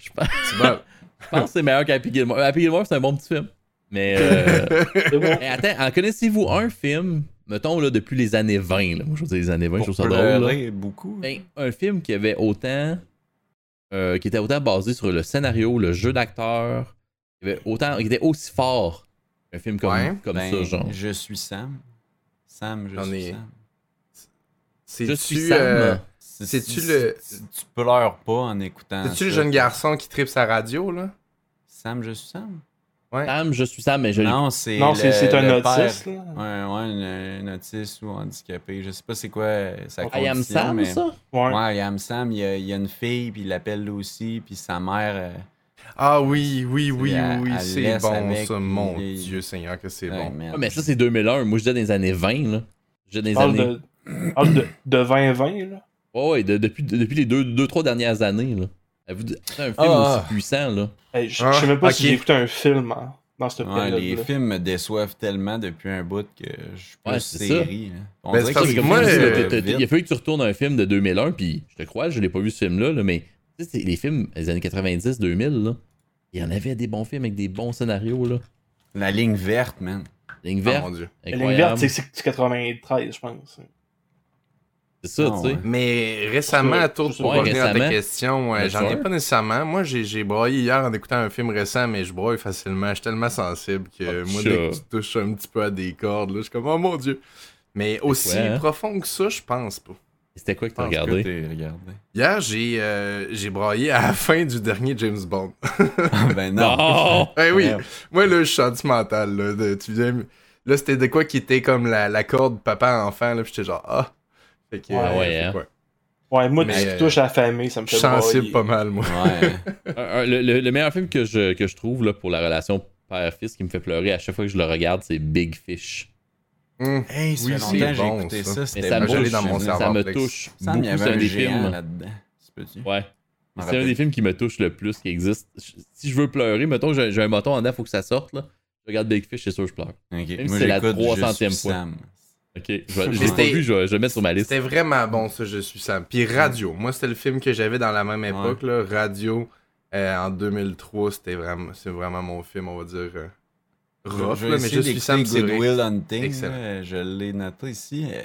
Je pense, Bon. je pense que c'est meilleur qu'Happy Gilmore. Happy Gilmore, c'est un bon petit film. Mais, euh, C'est bon. mais attends, en connaissez-vous un film, mettons, là, depuis les années 20, là, moi je veux dire les années 20, je trouve ça drôle. là. beaucoup. Ben, un film qui avait autant. euh, qui était autant basé sur le scénario, le jeu d'acteur, qui avait autant. qui était aussi fort qu'un film comme, Ouais. comme Ben, ça, genre. Je suis Sam. Sam, je suis Sam. Je suis Sam. euh, C'est-tu le- tu pleures pas en écoutant. c'est-tu le jeune garçon qui tripe sa radio, là? Sam, je suis Sam. Sam, je suis Sam, mais je l'ai Non, c'est. Non, c'est le- c'est un le autiste. Ouais, ouais, un, un autiste ou handicapé. Je sais pas c'est quoi sa I am condition, Sam, mais... ça? Ouais. Ouais, I am Sam, il y a, il y a une fille, puis il l'appelle Lucy, puis sa mère... euh, Ah oui, oui, oui, elle- oui, elle c'est bon avec, ça, mon Dieu Seigneur que c'est ouais, bon. Ah, mais ça, c'est 2001. Moi, je disais dans les années 20, là. Je disais dans les années. de, de, de 2020, là. Ouais, ouais, de- depuis, de- depuis les deux, deux, trois dernières années, là. Avez-vous- C'est un film Ah. aussi puissant, là? Hey, je Ah, sais même pas ok. si j'ai écouté un film hein, dans cette Ouais, les films me déçoivent tellement depuis un bout que je suis plus Ouais, c'est série. là. On Ben, dirait que films moi, euh. Il a fallu que tu retournes à un film de 2001, puis je te crois, je l'ai pas vu ce film-là, là, mais tu sais, c'est- les films des années 90-2000, là, il y en avait des bons films avec des bons scénarios, là. La ligne verte, man. Ligne Oh verte, mon Dieu. La ligne verte, c'est c'est 93, je pense. C'est ça, Ah, tu sais. ouais. Mais récemment, à tour pour revenir à ta question, j'en ai pas nécessairement. Moi, j'ai broyé hier en écoutant un film récent, mais je broye facilement. Je suis tellement sensible que Oh, moi, dès que tu touches un petit peu à des cordes, là, je suis comme, oh mon Dieu. Mais aussi quoi, hein? profond que ça, je pense pas. C'était quoi que t'as que regardé? regardé. Hier, j'ai euh, j'ai broyé à la fin du dernier James Bond. ben non. Non! Eh oui, Merde. moi là, je suis sentimental. Là, de- tu viens... là c'était de quoi qui était comme la, la corde papa-enfant, là, puis j'étais genre, ah. Fait que, Ouais, euh, ouais, fait hein. Ouais, moi, Mais, tu euh, touches à la famille, ça me Je fait suis sensible pas mal, moi. Ouais. Le, le- le meilleur film que je, que je trouve là, pour la relation père-fils qui me fait pleurer à chaque fois que je le regarde, c'est Big Fish. Hey, ça Oui, c'est longtemps que j'ai bon, écouté ça. Mais touche, dans mon ça me touche beaucoup. C'est un des films. Ouais. C'est un des films qui me touche le plus qui existe. Si je veux pleurer, mettons, j'ai j'ai un bâton en dedans, faut que ça sorte. Là. Je regarde Big Fish, c'est sûr que je pleure. Même Moi, si c'est la j'écoute 300e juste fois. Sam. Ok, je, vais- je l'ai C'était- pas vu, je vais, je vais le mettre sur ma liste. C'était vraiment bon, ça, Je suis Sam. Puis Radio, moi, c'était le film que j'avais dans la même époque, là. Radio, euh, en 2003, c'était vraiment, c'est vraiment mon film, on va dire, euh, rough, je là, mais Je suis Sam, c'est. Will Hunting. Je l'ai noté ici. Euh,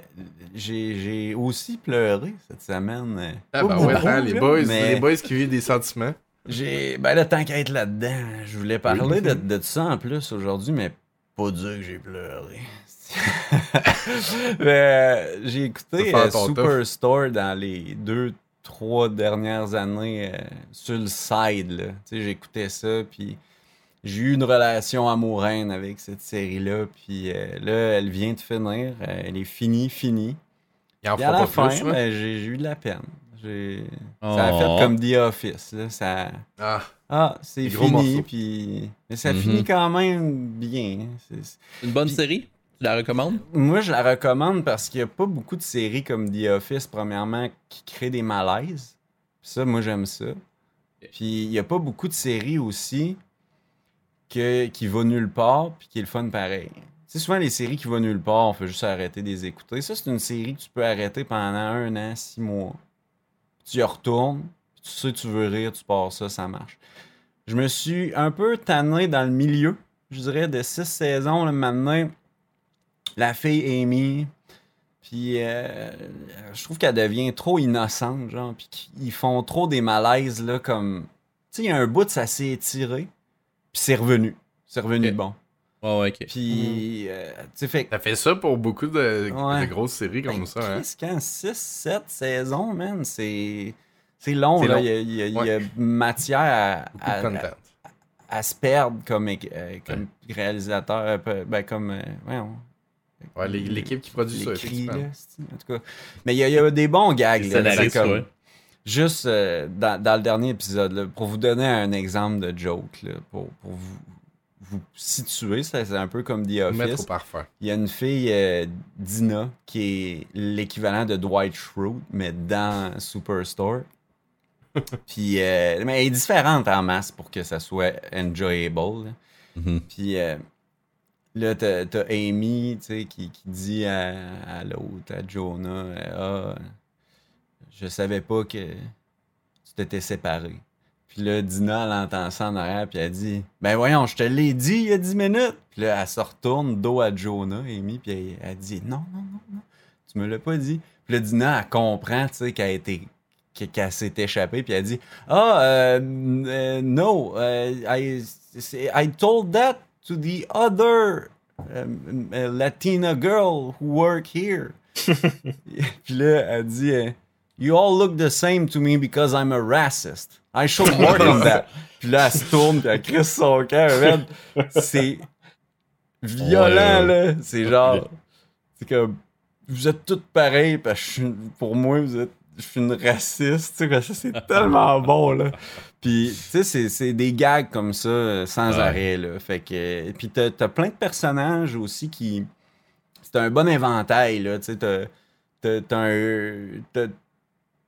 J'ai j'ai aussi pleuré cette semaine. Ah, bah ouais, hein, les boys, mais les boys qui vivent des sentiments. J'ai. Ben là, tant qu'à être là-dedans, je voulais parler de, de ça en plus aujourd'hui, mais pas dire que j'ai pleuré. Mais, euh, j'ai écouté euh, Superstore dans les deux, trois dernières années euh, sur le side. j'écoutais ça, puis j'ai eu une relation amoureuse avec cette série-là, puis euh, là, elle vient de finir. euh, elle est finie, finie. Il en Puis à fera la pas fin, ben, j'ai eu de la peine. J'ai- Ça a Oh. fait comme The Office. Là. Ça... Ah, Ah, c'est fini, puis... Mais ça Mhm. finit quand même bien. C'est- Une bonne Puis- série? Tu la recommandes? Moi, je la recommande parce qu'il n'y a pas beaucoup de séries comme The Office, premièrement, qui créent des malaises. Puis ça, moi, j'aime ça. Puis il n'y a pas beaucoup de séries aussi que, qui vont nulle part, puis qui est le fun pareil. Tu sais, souvent, les séries qui vont nulle part, on fait juste arrêter de les écouter. Ça, c'est une série que tu peux arrêter pendant un an, six mois. Tu y retournes, tu sais, tu veux rire, tu pars ça, ça marche. Je me suis un peu tanné dans le milieu, je dirais, de six saisons. Là, maintenant, la fille Amy, Puis euh, je trouve qu'elle devient trop innocente, genre. Puis qu'ils font trop des malaises, là, comme. Tu sais, il y a un bout, ça s'est étiré. Puis c'est revenu. C'est revenu Ok. bon. Ok. Puis, euh, tu sais, fait T'as fait ça pour beaucoup de, Ouais. de grosses séries comme Ben, ça, hein? Quand 6, 7 saisons, man, c'est. C'est long, C'est là. long. Il y a, il y a- il y a matière à, à- content. à- à se perdre comme, euh, comme réalisateur. euh, peu- Ben, comme. euh, Ouais, l'é- l'équipe qui produit ça, effectivement. là, c'est- en tout cas. Mais il y, a- il y a des bons gags, là. comme- ouais. Juste euh, dans, dans le dernier épisode, là, pour vous donner un exemple de joke, là, pour, pour vous, vous situer, c'est un peu comme The Office. Il y a une fille, euh, Dina, qui est l'équivalent de Dwight Schrute, mais dans Superstore. Puis, euh, mais elle est différente en masse pour que ça soit enjoyable. Mhm. Puis euh, là, t'as t'as Amy, qui, qui dit à, à l'autre, à Jonah, ah, je savais pas que tu t'étais séparé. Puis là, Dina, elle entend ça en arrière, puis elle dit, ben voyons, je te l'ai dit il y a 10 minutes. Puis là, elle se retourne dos à Jonah, Amy, puis elle, elle dit, non, non, non, non, tu me l'as pas dit. Puis là, Dina, elle comprend, tu sais, qu'elle a été qu'elle s'est échappée, puis elle dit Ah, euh, euh, no, euh, I, I told that to the other um, Latina girl who work here. puis là, elle dit You all look the same to me because I'm a racist. I should work on that. Puis là, elle se tourne, puis elle crisse son cœur. C'est violent, Ouais, là. C'est genre. C'est comme. Vous êtes toutes pareilles, parce que je suis- pour moi, vous êtes. Je suis une raciste, tu sais, que c'est tellement bon, là. Puis, tu sais, c'est- des gags comme ça, sans Ouais. arrêt, là. Fait que. Puis, t'as as plein de personnages aussi qui. C'est un bon inventaire, là. Tu sais. T'as t'as un.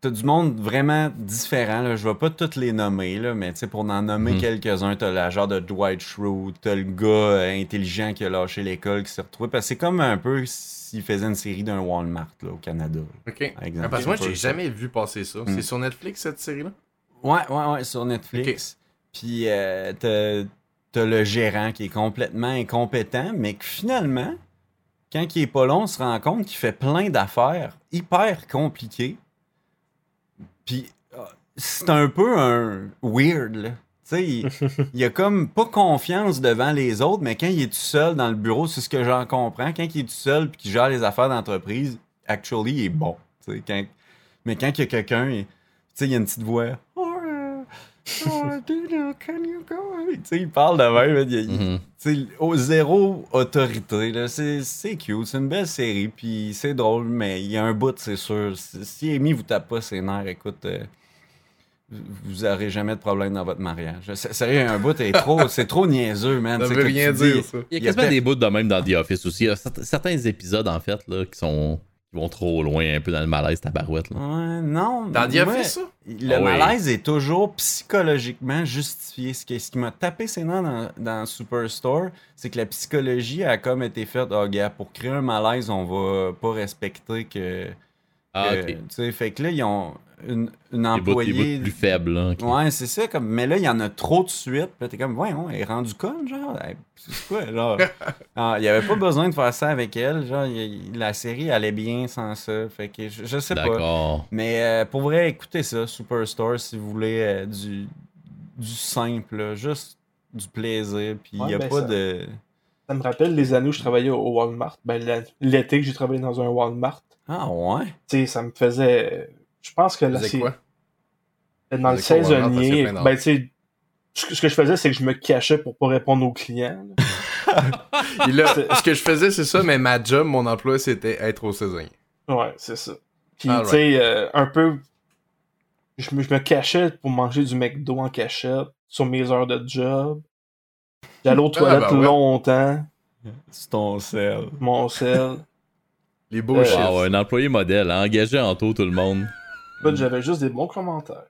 T'as du monde vraiment différent, là. Je vais pas toutes les nommer, là, mais tu sais, pour en nommer Mhm. quelques-uns, t'as la genre de Dwight Schrute, t'as le gars euh, intelligent qui a lâché l'école, qui s'est retrouvé. Parce que c'est comme un peu s'il faisait une série d'un Walmart, là, au Canada. Ok. Par exemple. Ah, parce que moi, j'ai ça. jamais vu passer ça. Mm. C'est sur Netflix, cette série-là? Ouais, ouais, ouais, sur Netflix. Puis euh, t'as t'as le gérant qui est complètement incompétent, mais que finalement, quand il est pas long, on se rend compte qu'il fait plein d'affaires hyper compliquées. Puis euh, c'est un peu un weird, là. Tu sais, il, il a comme pas confiance devant les autres, mais quand il est tout seul dans le bureau, c'est ce que j'en comprends. Quand il est tout seul puis qu'il gère les affaires d'entreprise, actually, il est bon. Tu sais, quand- mais quand il y a quelqu'un, il- tu sais, il y a une petite voix. Oh, euh, oh, Dina, can you go? Il parle de même. il- Mhm. sais, au zéro autorité. là. C'est c'est cute, c'est une belle série, puis c'est drôle, mais il y a un bout, c'est sûr. Si Amy vous tape pas ses nerfs, écoute, euh, vous aurez jamais de problème dans votre mariage. Sérieux, un bout est trop, c'est trop niaiseux, man. Ça veut rien dire, ça. Il y a quasiment des bouts de même dans The Office aussi. Il y a certains, certains épisodes, en fait, là, qui sont qui vont trop loin, un peu dans le malaise, tabarouette. Là. Ouais, non. Dans The moi, Office, ça? Le Ah oui. malaise est toujours psychologiquement justifié. Ce qui, ce qui m'a tapé ses nerfs dans, dans Superstore, c'est que la psychologie a comme été faite, oh gars, pour créer un malaise, on va pas respecter que. Ah, que- ok. Tu sais, fait que là, ils ont une, bouts, employée. bouts plus faibles. Là, ok. Ouais, c'est ça. Comme, mais là, il y en a trop de suite. Puis là, t'es comme, voyons, elle est rendue conne, genre. C'est quoi, genre? Ah, Il n'y avait pas besoin de faire ça avec elle. Genre, il- la série allait bien sans ça. Fait que je, je sais pas. Mais euh, pour vrai, écoutez ça, Superstore, si vous voulez euh, du, du simple, là, juste du plaisir. Puis il Ouais, n'y a ben pas ça- de. Ça me rappelle les années où je travaillais au Walmart. Ben, l'été que j'ai travaillé dans un Walmart. Ah ouais? Tu sais, ça me faisait. Je pense que là, c'est. quoi? Dans le saisonnier, ben, tu sais, ce que je faisais, c'est que je me cachais pour pas répondre aux clients. là. Et là, ce que je faisais, c'est ça, mais ma job, mon emploi, c'était être au saisonnier. Ouais, c'est ça. Puis, tu sais, euh, un peu. Je me, je me cachais pour manger du McDo en cachette sur mes heures de job. J'allais aux toilettes ben ouais. longtemps, C'est ton sel. mon sel. Les beaux chiffres. Wow, un employé modèle, hein, engagé en tout, tout le monde. Écoute, j'avais juste des bons commentaires.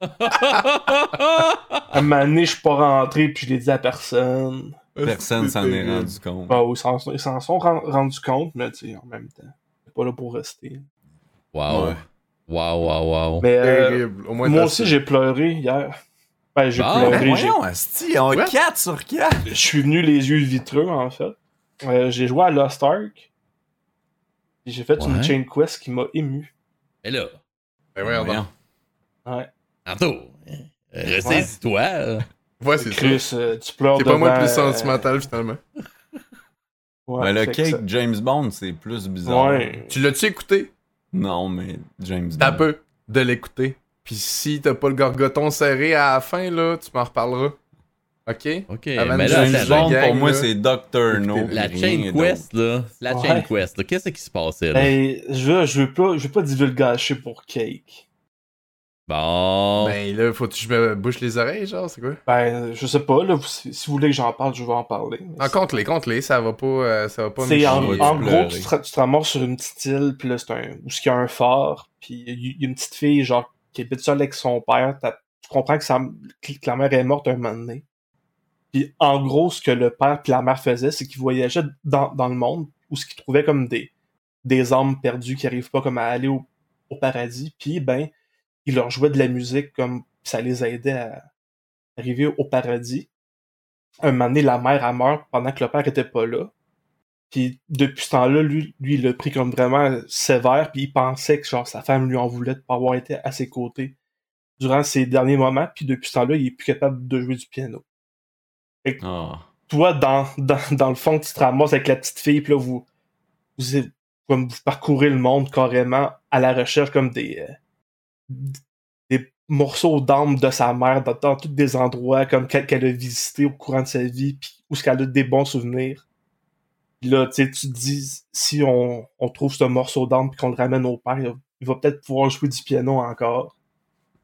À un moment donné, je suis pas rentré puis je l'ai dit à personne. Personne s'en est rendu compte. Bah, ils s'en ils s'en sont ren- rendus compte, mais tu sais, en même temps. C'est pas là pour rester. Wow. Ouais. Wow, wow, wow. Mais euh, Terrible. Au moins, moi aussi, j'ai pleuré hier. Ben, j'ai Ah, Ben pleuré. j'ai- voyons, Asti, on Ouais. 4 sur 4. Je suis venu les yeux vitreux, en fait. Euh, j'ai joué à Lost Ark. Puis j'ai fait Ouais. une chain quest qui m'a ému. Et là, Ben voyons donc. Ouais. Anto, ressaisis-toi. Ouais, c'est ça. Euh, tu pleures T'es pas moi le plus euh, sentimental finalement. ouais, Mais le cake ça- James Bond, c'est plus bizarre. Ouais. Tu l'as-tu écouté? Non, mais James T'as Bond. peu de l'écouter. Puis si t'as pas le gorgoton serré à la fin, là, tu m'en reparleras. Ok? Ok, mais là, Bond, gang, pour moi, c'est Doctor No. La chain quest, là, la Ouais. chain quest, là, qu'est-ce qui se passait, là? Ben, je veux, je veux pas, je veux pas divulgacher pour cake. Bon, Ben là, faut que je me bouche les oreilles, genre, c'est quoi? Ben, je sais pas, là, vous- si, si vous voulez que j'en parle, je vais en parler. Ah, compte-les, compte-les, ça va pas, euh, ça va pas C'est en, en gros, tu te, tu te ramasses sur une petite île, puis là, c'est un, où il y a un phare, puis il y, a une petite fille, genre, qui habite seule avec son père. T'as- Tu comprends que, sa, que la mère est morte un moment donné. Puis en gros, ce que le père puis la mère faisaient, c'est qu'ils voyageaient dans, dans le monde, où ce qu'ils trouvaient comme des, des âmes perdues qui arrivent pas comme à aller au, au paradis. Puis, ben, ils leur jouaient de la musique comme ça les aidait à arriver au paradis. Un moment donné, la mère a meurt pendant que le père était pas là. Puis depuis ce temps-là, lui, lui, il l'a pris comme vraiment sévère, puis il pensait que genre sa femme lui en voulait de pas avoir été à ses côtés durant ses derniers moments, puis depuis ce temps-là, il est plus capable de jouer du piano. Ah. Toi, dans, dans, dans le fond, tu te ramasses avec la petite fille, puis là, vous, vous, comme vous parcourez le monde carrément à la recherche comme des, euh, des morceaux d'âme de sa mère dans, dans tous des endroits comme qu'elle a visité au courant de sa vie, puis où ce qu'elle a des bons souvenirs. Puis là, tu te dis, si on, on trouve ce morceau d'âme puis qu'on le ramène au père, il va, peut-être pouvoir jouer du piano encore.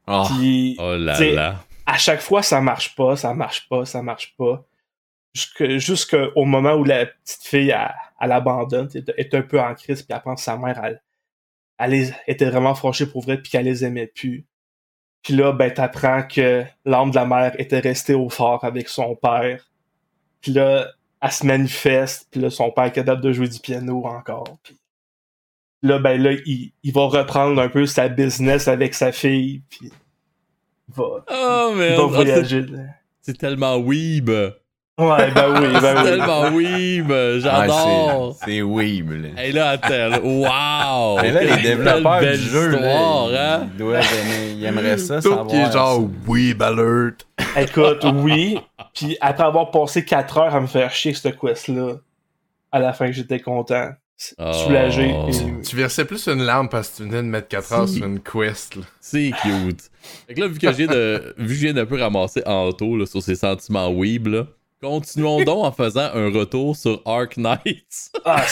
Ah. Puis, oh là là. À chaque fois, ça marche pas, ça marche pas, ça marche pas. Jusqu'au moment où la petite fille, elle, abandonne, est un peu en crise, puis elle pense que sa mère, elle, était vraiment fâchée pour vrai, puis qu'elle les aimait plus. Puis là, ben, t'apprends que l'âme de la mère était restée au fort avec son père. Puis là, elle se manifeste, puis là, son père est capable de jouer du piano encore. Puis là, ben là, il, va reprendre un peu sa business avec sa fille, puis va, Oh, il merde. va c'est- voyager. c'est tellement weeb. Ouais, ben oui, c'est ben oui. tellement weeb. Ah, J'adore. c'est- c'est weeb, là. Hey là, attends, wow! Mais là, les développeurs du jeu, histoire, là, hein? ils doivent aimer, ils aimeraient ça Tout savoir. qui est genre ça. Weeb Alert. Écoute, oui. Puis après avoir passé 4 heures à me faire chier cette quest-là, à la fin, j'étais content. Oh. Soulagé. et- Tu versais plus une larme parce que tu venais de mettre 4 heures sur une quest. Là. C'est cute. Fait que là, vu que j'ai de, vu que je viens d'un peu ramasser Anto là, sur ses sentiments weeb, là, continuons donc en faisant un retour sur Ark Knights. Ah,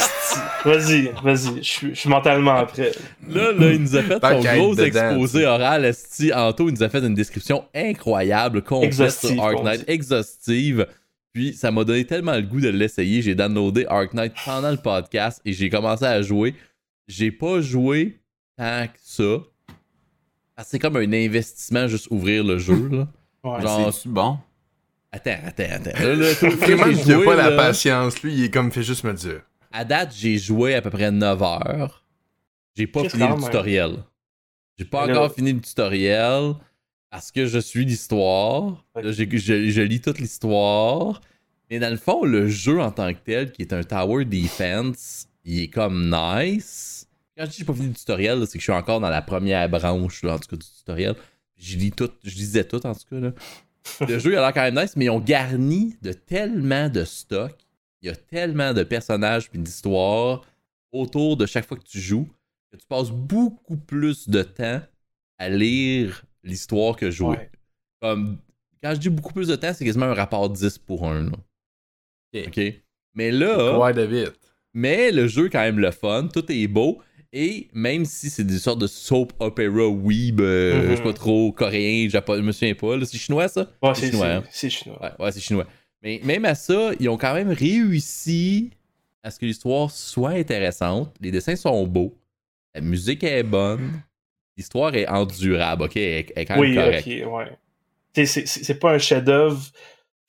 vas-y, vas-y. Je suis- mentalement prêt. Là, là, il nous a fait son gros dedans, exposé oral. Esti, Anto, il nous a fait une description incroyable, complète Exhaustive, sur Ark Knight, dit. exhaustive. Puis ça m'a donné tellement le goût de l'essayer. J'ai downloadé Ark Knight pendant le podcast et j'ai commencé à jouer. J'ai pas joué tant que ça. C'est comme un investissement juste ouvrir le jeu. Là. Ouais. Genre- C'est-tu bon? Attends, attends, attends. Là, là, tout- Vraiment, j'ai il a joué, pas la patience. Lui, il est comme fait juste me dire. À date, j'ai joué à peu près 9 heures. J'ai pas fini le tutoriel. J'ai pas encore fini le tutoriel parce que je suis l'histoire. Je, je lis toute l'histoire. Mais dans le fond, le jeu en tant que tel, qui est un tower defense, il est comme nice. Quand je dis que j'ai pas fini le tutoriel, c'est que je suis encore dans la première branche, là, en tout cas, du tutoriel. Je lis tout, je lisais tout, en tout cas. Là. Le jeu il a l'air quand même nice, mais ils ont garni de tellement de stock. Il y a tellement de personnages puis d'histoires autour de chaque fois que tu joues que tu passes beaucoup plus de temps à lire l'histoire que jouer. Ouais. Comme, quand je dis beaucoup plus de temps, c'est quasiment un rapport 10 pour 1. Là. Mais là, Ouais, David. mais le jeu est quand même le fun, tout est beau. Et même si c'est des sortes de soap opera weeb, euh, Mhm. je sais pas trop, coréen, japonais, je me souviens pas, c'est chinois ça? Ouais, C'est chinois, hein? c'est- c'est chinois. Ouais, ouais, c'est chinois. Mais même à ça, ils ont quand même réussi à ce que l'histoire soit intéressante. Les dessins sont beaux. La musique est bonne. L'histoire est endurable, ok? Elle, elle est quand même Oui, correcte. ok, ouais. C'est- c'est c'est pas un chef-d'œuvre.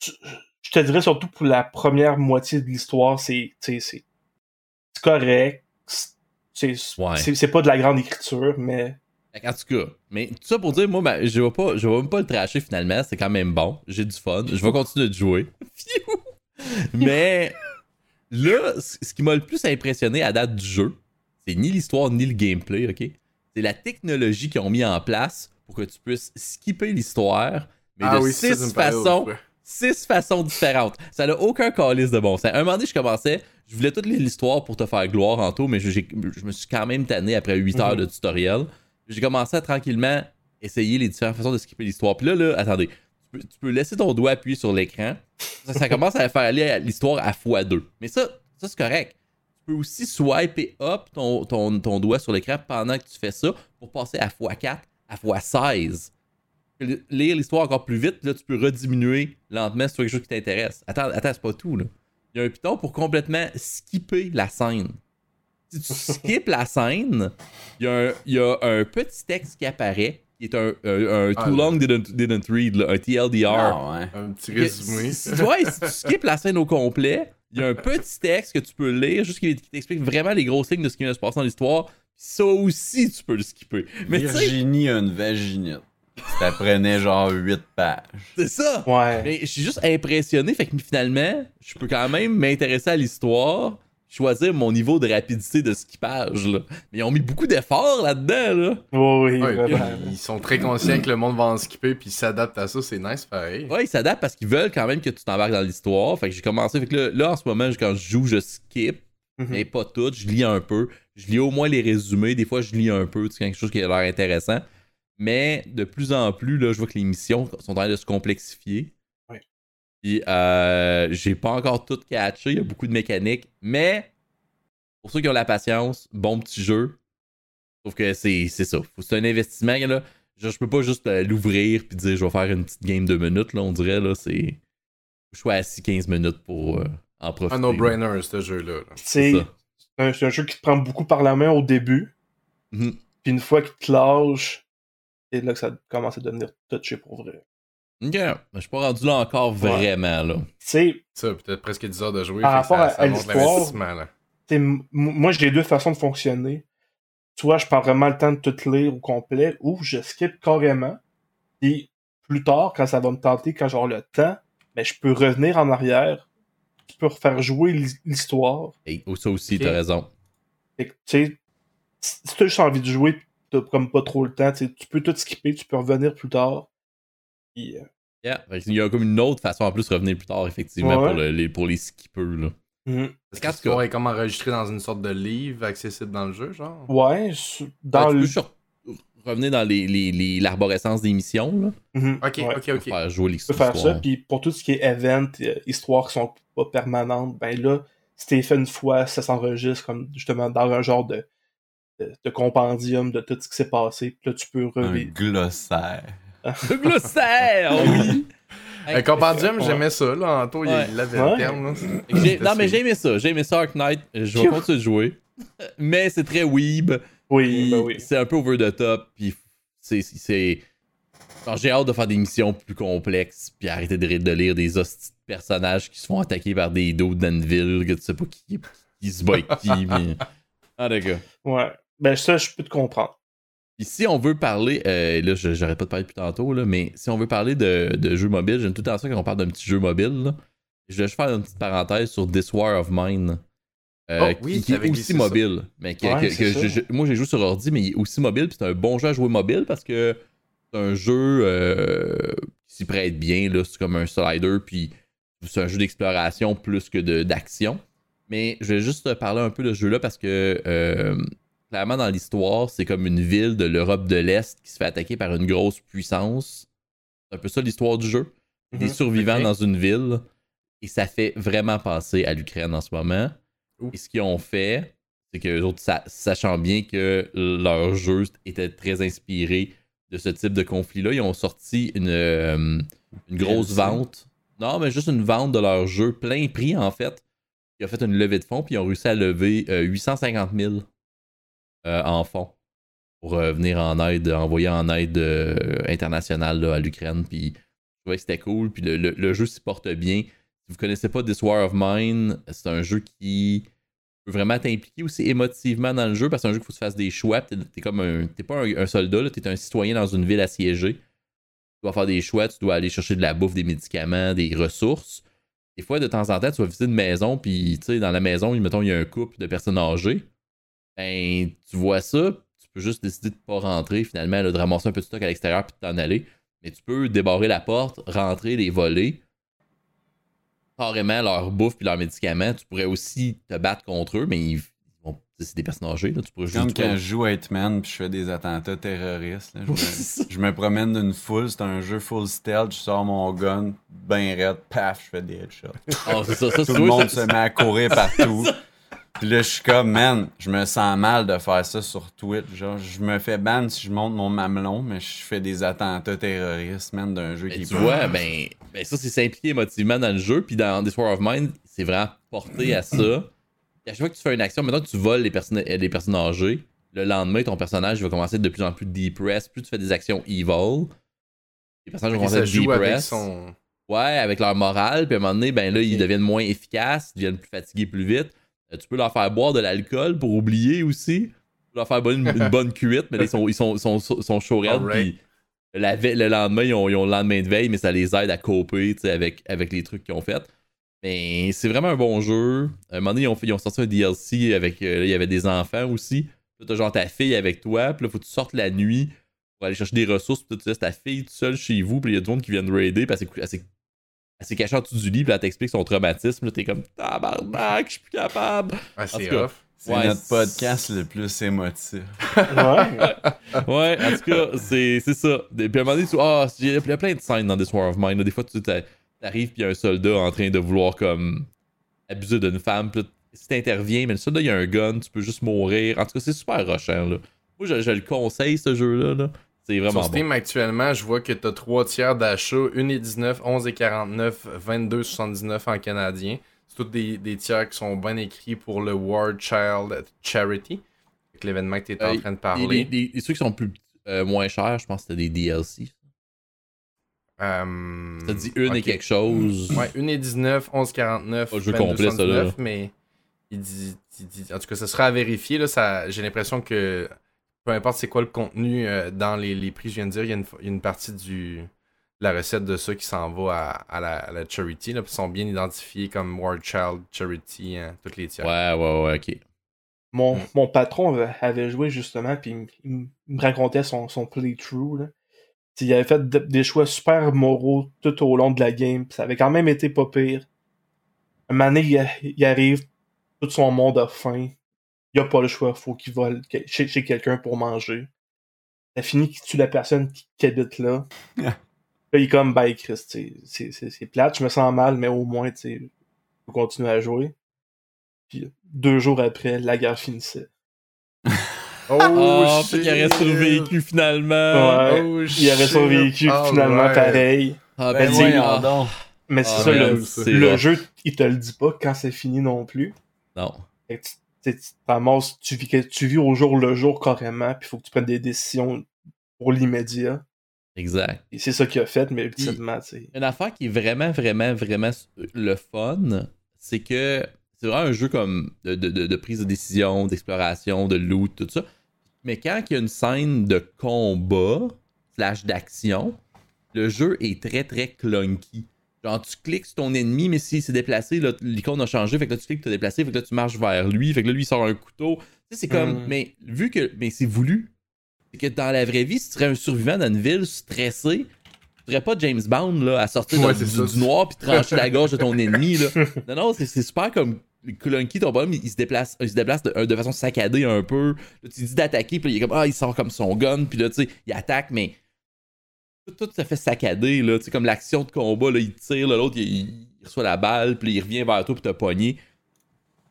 Je te dirais surtout pour la première moitié de l'histoire, c'est correct. C'est Ouais. c'est- c'est pas de la grande écriture, mais qu'en tout cas, mais tout ça pour dire, moi, ben, je vais pas, je vais même pas le tracher finalement. C'est quand même bon. J'ai du fun. Je vais continuer de jouer. Mais là, ce qui m'a le plus impressionné à date du jeu, c'est ni l'histoire ni le gameplay, ok? C'est la technologie qu'ils ont mis en place pour que tu puisses skipper l'histoire, mais Ah de oui, ça, ça six façons six façons différentes. Ça n'a aucun calice de bon sens. Un moment donné, je commençais, je voulais toute l'histoire pour te faire gloire en tout, mais je, me suis quand même tanné après 8 heures Mhm. de tutoriel. J'ai commencé à tranquillement essayer les différentes façons de skipper l'histoire. Puis là, là, attendez, tu peux, tu peux laisser ton doigt appuyé sur l'écran. Ça, ça commence à faire aller à l'histoire à x2. Mais ça, ça c'est correct. Tu peux aussi swiper up ton, ton, ton doigt sur l'écran pendant que tu fais ça pour passer à x4, à x16 lire l'histoire encore plus vite, là, tu peux rediminuer lentement si tu as quelque chose qui t'intéresse. Attends, attends, c'est pas tout, là. Il y a un piton pour complètement skipper la scène. Si tu skippes la scène, il y, a un, il y a un petit texte qui apparaît, qui est un, un- un Ah, too long didn't, didn't read, là, un TLDR. Ah ouais. Un petit résumé. Si, si- ouais, si tu skippes la scène au complet, il y a un petit texte que tu peux lire, juste qui, t'explique vraiment les gros signes de ce qui vient de se passer dans l'histoire. Ça aussi, tu peux le skipper. Mais Virginie a une vaginite. Ça prenait genre 8 pages. c'est ça! Ouais. Mais je suis juste impressionné, fait que finalement, je peux quand même m'intéresser à l'histoire, choisir mon niveau de rapidité de skippage. Là. Mais ils ont mis beaucoup d'efforts là-dedans. Là. Oui, Ouais, ils sont très conscients que le monde va en skipper puis ils s'adaptent à ça, c'est nice pareil. Ouais, ils s'adaptent parce qu'ils veulent quand même que tu t'embarques dans l'histoire. Fait que j'ai commencé. Fait que là, là, en ce moment, quand je joue, je skip. Mhm. Mais pas tout, je lis un peu. Je lis au moins les résumés. Des fois, je lis un peu, tu sais, quelque chose qui a l'air intéressant. Mais de plus en plus, là, je vois que les missions sont en train de se complexifier. Puis, euh, j'ai pas encore tout catché. Il y a beaucoup de mécaniques. Mais, pour ceux qui ont la patience, bon petit jeu. Sauf que c'est c'est ça. Faut- C'est un investissement. Là. Je, je peux pas juste euh, l'ouvrir puis dire je vais faire une petite game de minutes. Là, on dirait, là, c'est. Je suis assis 15 minutes pour euh, en profiter. Un no-brainer, ce jeu-là. là. C'est un, c'est un jeu qui te prend beaucoup par la main au début. Mhm. Puis une fois qu'il te lâche, c'est là que ça commence à devenir touché pour vrai. Ok, mais je suis pas rendu là encore vraiment, là. Tu sais, Ça, peut-être presque 10 heures de jouer. Par rapport ça, à- ça à l'histoire, moi j'ai deux façons de fonctionner. Soit je prends vraiment le temps de tout lire au complet, ou je skip carrément. Et plus tard, quand ça va me tenter, quand j'aurai le temps, ben, je peux revenir en arrière. Je peux refaire jouer l'hi- l'histoire. Et oh, ça aussi, t'as raison. Tu sais, si t'as juste envie de jouer, pis t'as comme pas trop le temps, tu peux tout skipper, tu peux revenir plus tard. Puis, euh, Yeah. Il y a comme une autre façon en plus de revenir plus tard, effectivement, Ouais. pour, le- les, pour les skippers, là. mhm. Est-ce que l'histoire est comme enregistrée dans une sorte de livre accessible dans le jeu, genre? Ouais, dans Ouais, tu le. peux sur- revenir dans les, les, les- l'arborescence des missions, là. Mhm, Ok, ouais. ok, ok. Faire jouer Tu peux faire ça, puis pour tout ce qui est event, euh, histoires qui sont pas permanentes, ben là, si t'es fait une fois, ça s'enregistre comme justement dans un genre de, de, de compendium de tout ce qui s'est passé. Puis là, tu peux Un revivre. glossaire. Le glossaire, oui! Un compendium, j'aimais ça, là. Anto, Ouais. il avait Ouais. le terme, là. J'ai- non, mais j'ai aimé ça. J'ai aimé ça, Ark Knight. Je vais continuer de jouer. Mais c'est très weeb. Oui, ben oui. C'est un peu over the top. Puis c'est. c'est- J'ai hâte de faire des missions plus complexes. Puis arrêter de, de lire des hosties de personnages qui se font attaquer par des dos d'Anvil. Que tu sais pas qui, qui se bat avec qui. mais- Ah, d'accord. Ouais. Ben ça, je peux te comprendre. Puis si on veut parler, euh, là je- j'arrête pas de parler depuis tantôt, là, mais si on veut parler de, de jeux mobiles, j'aime tout le temps ça quand on parle d'un petit jeu mobile. là. Je vais juste faire une petite parenthèse sur This War of Mine. euh, Oh, oui, qui, est aussi ça. mobile. Mais que, Ouais, que- c'est que ça. je- je- moi j'ai joué sur ordi, mais il est aussi mobile, puis c'est un bon jeu à jouer mobile parce que c'est un jeu euh, qui s'y prête bien. C'est comme un slider, puis c'est un jeu d'exploration plus que de- d'action. Mais je vais juste te parler un peu de ce jeu-là parce que euh, clairement dans l'histoire, c'est comme une ville de l'Europe de l'Est qui se fait attaquer par une grosse puissance. C'est un peu ça l'histoire du jeu. Des Mhm, survivants dans une ville. Et ça fait vraiment penser à l'Ukraine en ce moment. Ouh. Et ce qu'ils ont fait, c'est que les autres, sa- sachant bien que leur jeu était très inspiré de ce type de conflit-là, ils ont sorti une, euh, une grosse vente. Non, mais juste une vente de leur jeu plein prix en fait. Ils ont fait une levée de fonds puis ils ont réussi à lever euh, 850 000 euh, en fonds pour euh, venir en aide, envoyer en aide euh, internationale à l'Ukraine. Puis je trouvais que c'était cool. Puis le, le- le jeu s'y porte bien. Si vous connaissez pas This War of Mine, c'est un jeu qui peut vraiment t'impliquer aussi émotivement dans le jeu parce que c'est un jeu qu'il faut que tu des choix. T'es, t'es pas un, soldat, là, t'es un citoyen dans une ville assiégée. Tu dois faire des choix, tu dois aller chercher de la bouffe, des médicaments, des ressources. Des fois, de temps en temps, tu vas visiter une maison, puis tu sais, dans la maison, mettons, il y a un couple de personnes âgées. Ben, tu vois ça, tu peux juste décider de pas rentrer finalement, là, de ramasser un peu de stock à l'extérieur puis de t'en aller. Mais tu peux débarrer la porte, rentrer, les voler, carrément leur bouffe puis leurs médicaments. Tu pourrais aussi te battre contre eux, mais ils, vont- c'est des personnes âgées, là. Tu pourrais Comme juste. quand je joue à Hitman puis je fais des attentats terroristes. là. Je, me, je me promène d'une foule, c'est un jeu full stealth, je sors mon gun, ben raide, paf, je fais des headshots. Ah, c'est ça, ça, Tout le monde ça- se met à courir partout. Puis là, je suis comme, man, je me sens mal de faire ça sur Twitch. Genre, je me fais ban si je monte mon mamelon, mais je fais des attentats terroristes, man, d'un jeu qui est tu vois, ben, ben ça, c'est s'impliquer émotivement dans le jeu. Puis dans This War of Mine, c'est vraiment porté à ça. Puis à chaque fois que tu fais une action, maintenant que tu voles les personnes, euh, les personnes âgées, le lendemain, ton personnage va commencer à être de plus en plus depressed. Plus tu fais des actions evil, les personnages vont Et commencer à être depressed. son. Ouais, avec leur morale. Puis à un moment donné, ben là, ils deviennent moins efficaces, ils deviennent plus fatigués plus vite. Euh, tu peux leur faire boire de l'alcool pour oublier aussi. Tu peux leur faire boire une, une bonne cuite, mais là, ils sont, ils sont, sont, chauds la ve- le lendemain, ils ont, ils ont le lendemain de veille, mais ça les aide à coper avec, avec les trucs qu'ils ont fait. Mais c'est vraiment un bon jeu. À un moment donné, ils ont, ils ont sorti un DLC avec. euh, là, il y avait des enfants aussi. Là, t'as genre ta fille avec toi, puis là, faut que tu sortes la nuit pour aller chercher des ressources, puis là, tu laisses ta fille toute seule chez vous, puis il y a du monde qui vient de raider, puis elle s'est cou- elle s'est elle s'est cachée en dessut du lit, puis elle t'explique son traumatisme. Là, t'es comme tabarnak, je suis plus capable. Ouais, c'est tout cas, off. C'est Ouais, notre podcast le plus émotif. Ouais. Ouais, en tout cas, c'est c'est ça. Puis à un moment donné, tu- ah, il y a il y a plein de scènes dans This War of Mine. là. Des fois, tu t'a- t'arrives, puis il y a un soldat en train de vouloir comme abuser d'une femme. Puis si t'interviens, mais le soldat, il y a un gun, tu peux juste mourir. En tout cas, c'est super rushant. Là. Moi, je, je le conseille, ce jeu-là. Là. C'est vraiment Sur bon. Steam, actuellement, je vois que t'as 3 tiers d'achat, 1,19, 11,49, 22,79 en canadien. C'est tous des, des tiers qui sont bien écrits pour le War Child Charity. Avec l'événement que t'es en Euh, train de Et parler. les, trucs qui sont plus euh, moins chers, je pense que c'était des DLC. Euh, Ça dit une et ok. quelque chose. Ouais, 1,19, 11,49, Pas le jeu complet, ça, là. 22,79, mais il dit, il dit- En tout cas, ça sera à vérifier. Là, ça, j'ai l'impression que peu importe c'est quoi le contenu euh, dans les, les prix je viens de dire, il y a une, une partie du de la recette de ça qui s'en va à, à la, à la charity. Là, puis ils sont bien identifiés comme War Child Charity, hein, toutes les tiers. Ouais, ouais, ouais, ok. Mon, Mm. mon patron avait, joué justement, puis il, me- racontait son, son playthrough. Il avait fait de- des choix super moraux tout au long de la game, puis ça avait quand même été pas pire. Un moment donné, il, il arrive, tout son monde a faim. Il a pas le choix, faut qu'il vole chez, chez quelqu'un pour manger. Ça finit qu'il tue la personne qui, qui habite là. là, il est comme, ben, Chris, t'sais, c'est c'est- c'est plate, je me sens mal, mais au moins, tu sais, je peux continuer à jouer. Puis deux jours après, la guerre finissait. Oh, Oh, shit. il aurait survécu finalement. Ouais. Oh, Il aurait survécu finalement Alright. pareil. Ah, Ben Ben, voyons ah. Mais c'est Ah, ça, le, le jeu, il te le dit pas quand c'est fini non plus. Non. Fait que tu- tu tu te ramasses, tu vis, tu vis au jour le jour carrément, puis il faut que tu prennes des décisions pour l'immédiat. Exact. Et c'est ça qu'il a fait, mais ultimement, tu sais. Une affaire qui est vraiment, vraiment, vraiment le fun, c'est que c'est vraiment un jeu comme de, de- de- de prise de décision, d'exploration, de loot, tout ça. Mais quand il y a une scène de combat, slash d'action, le jeu est très, très clunky. Genre, tu cliques sur ton ennemi, mais s'il s'est déplacé, l'icône a changé, fait que là, tu cliques, t'as déplacé, fait que là, tu marches vers lui, fait que là, lui, il sort un couteau. Tu sais, c'est comme. Mm. Mais vu que. Mais c'est voulu. C'est que dans la vraie vie, si tu serais un survivant dans une ville stressé, tu serais pas James Bond là, à sortir Ouais, du, noir puis trancher la gorge de ton ennemi. Là. Non, non, c'est super comme. Clunky, ton bonhomme, il se déplace, il se déplace de, de façon saccadée un peu. Là, tu dis d'attaquer, puis là, il est comme, ah, il sort comme son gun, puis là, tu sais, il attaque, mais tout, tout ça fait saccader, là. Tu sais, comme l'action de combat, là, il tire, l'autre, il, il reçoit la balle, puis il revient vers toi, puis te pogné.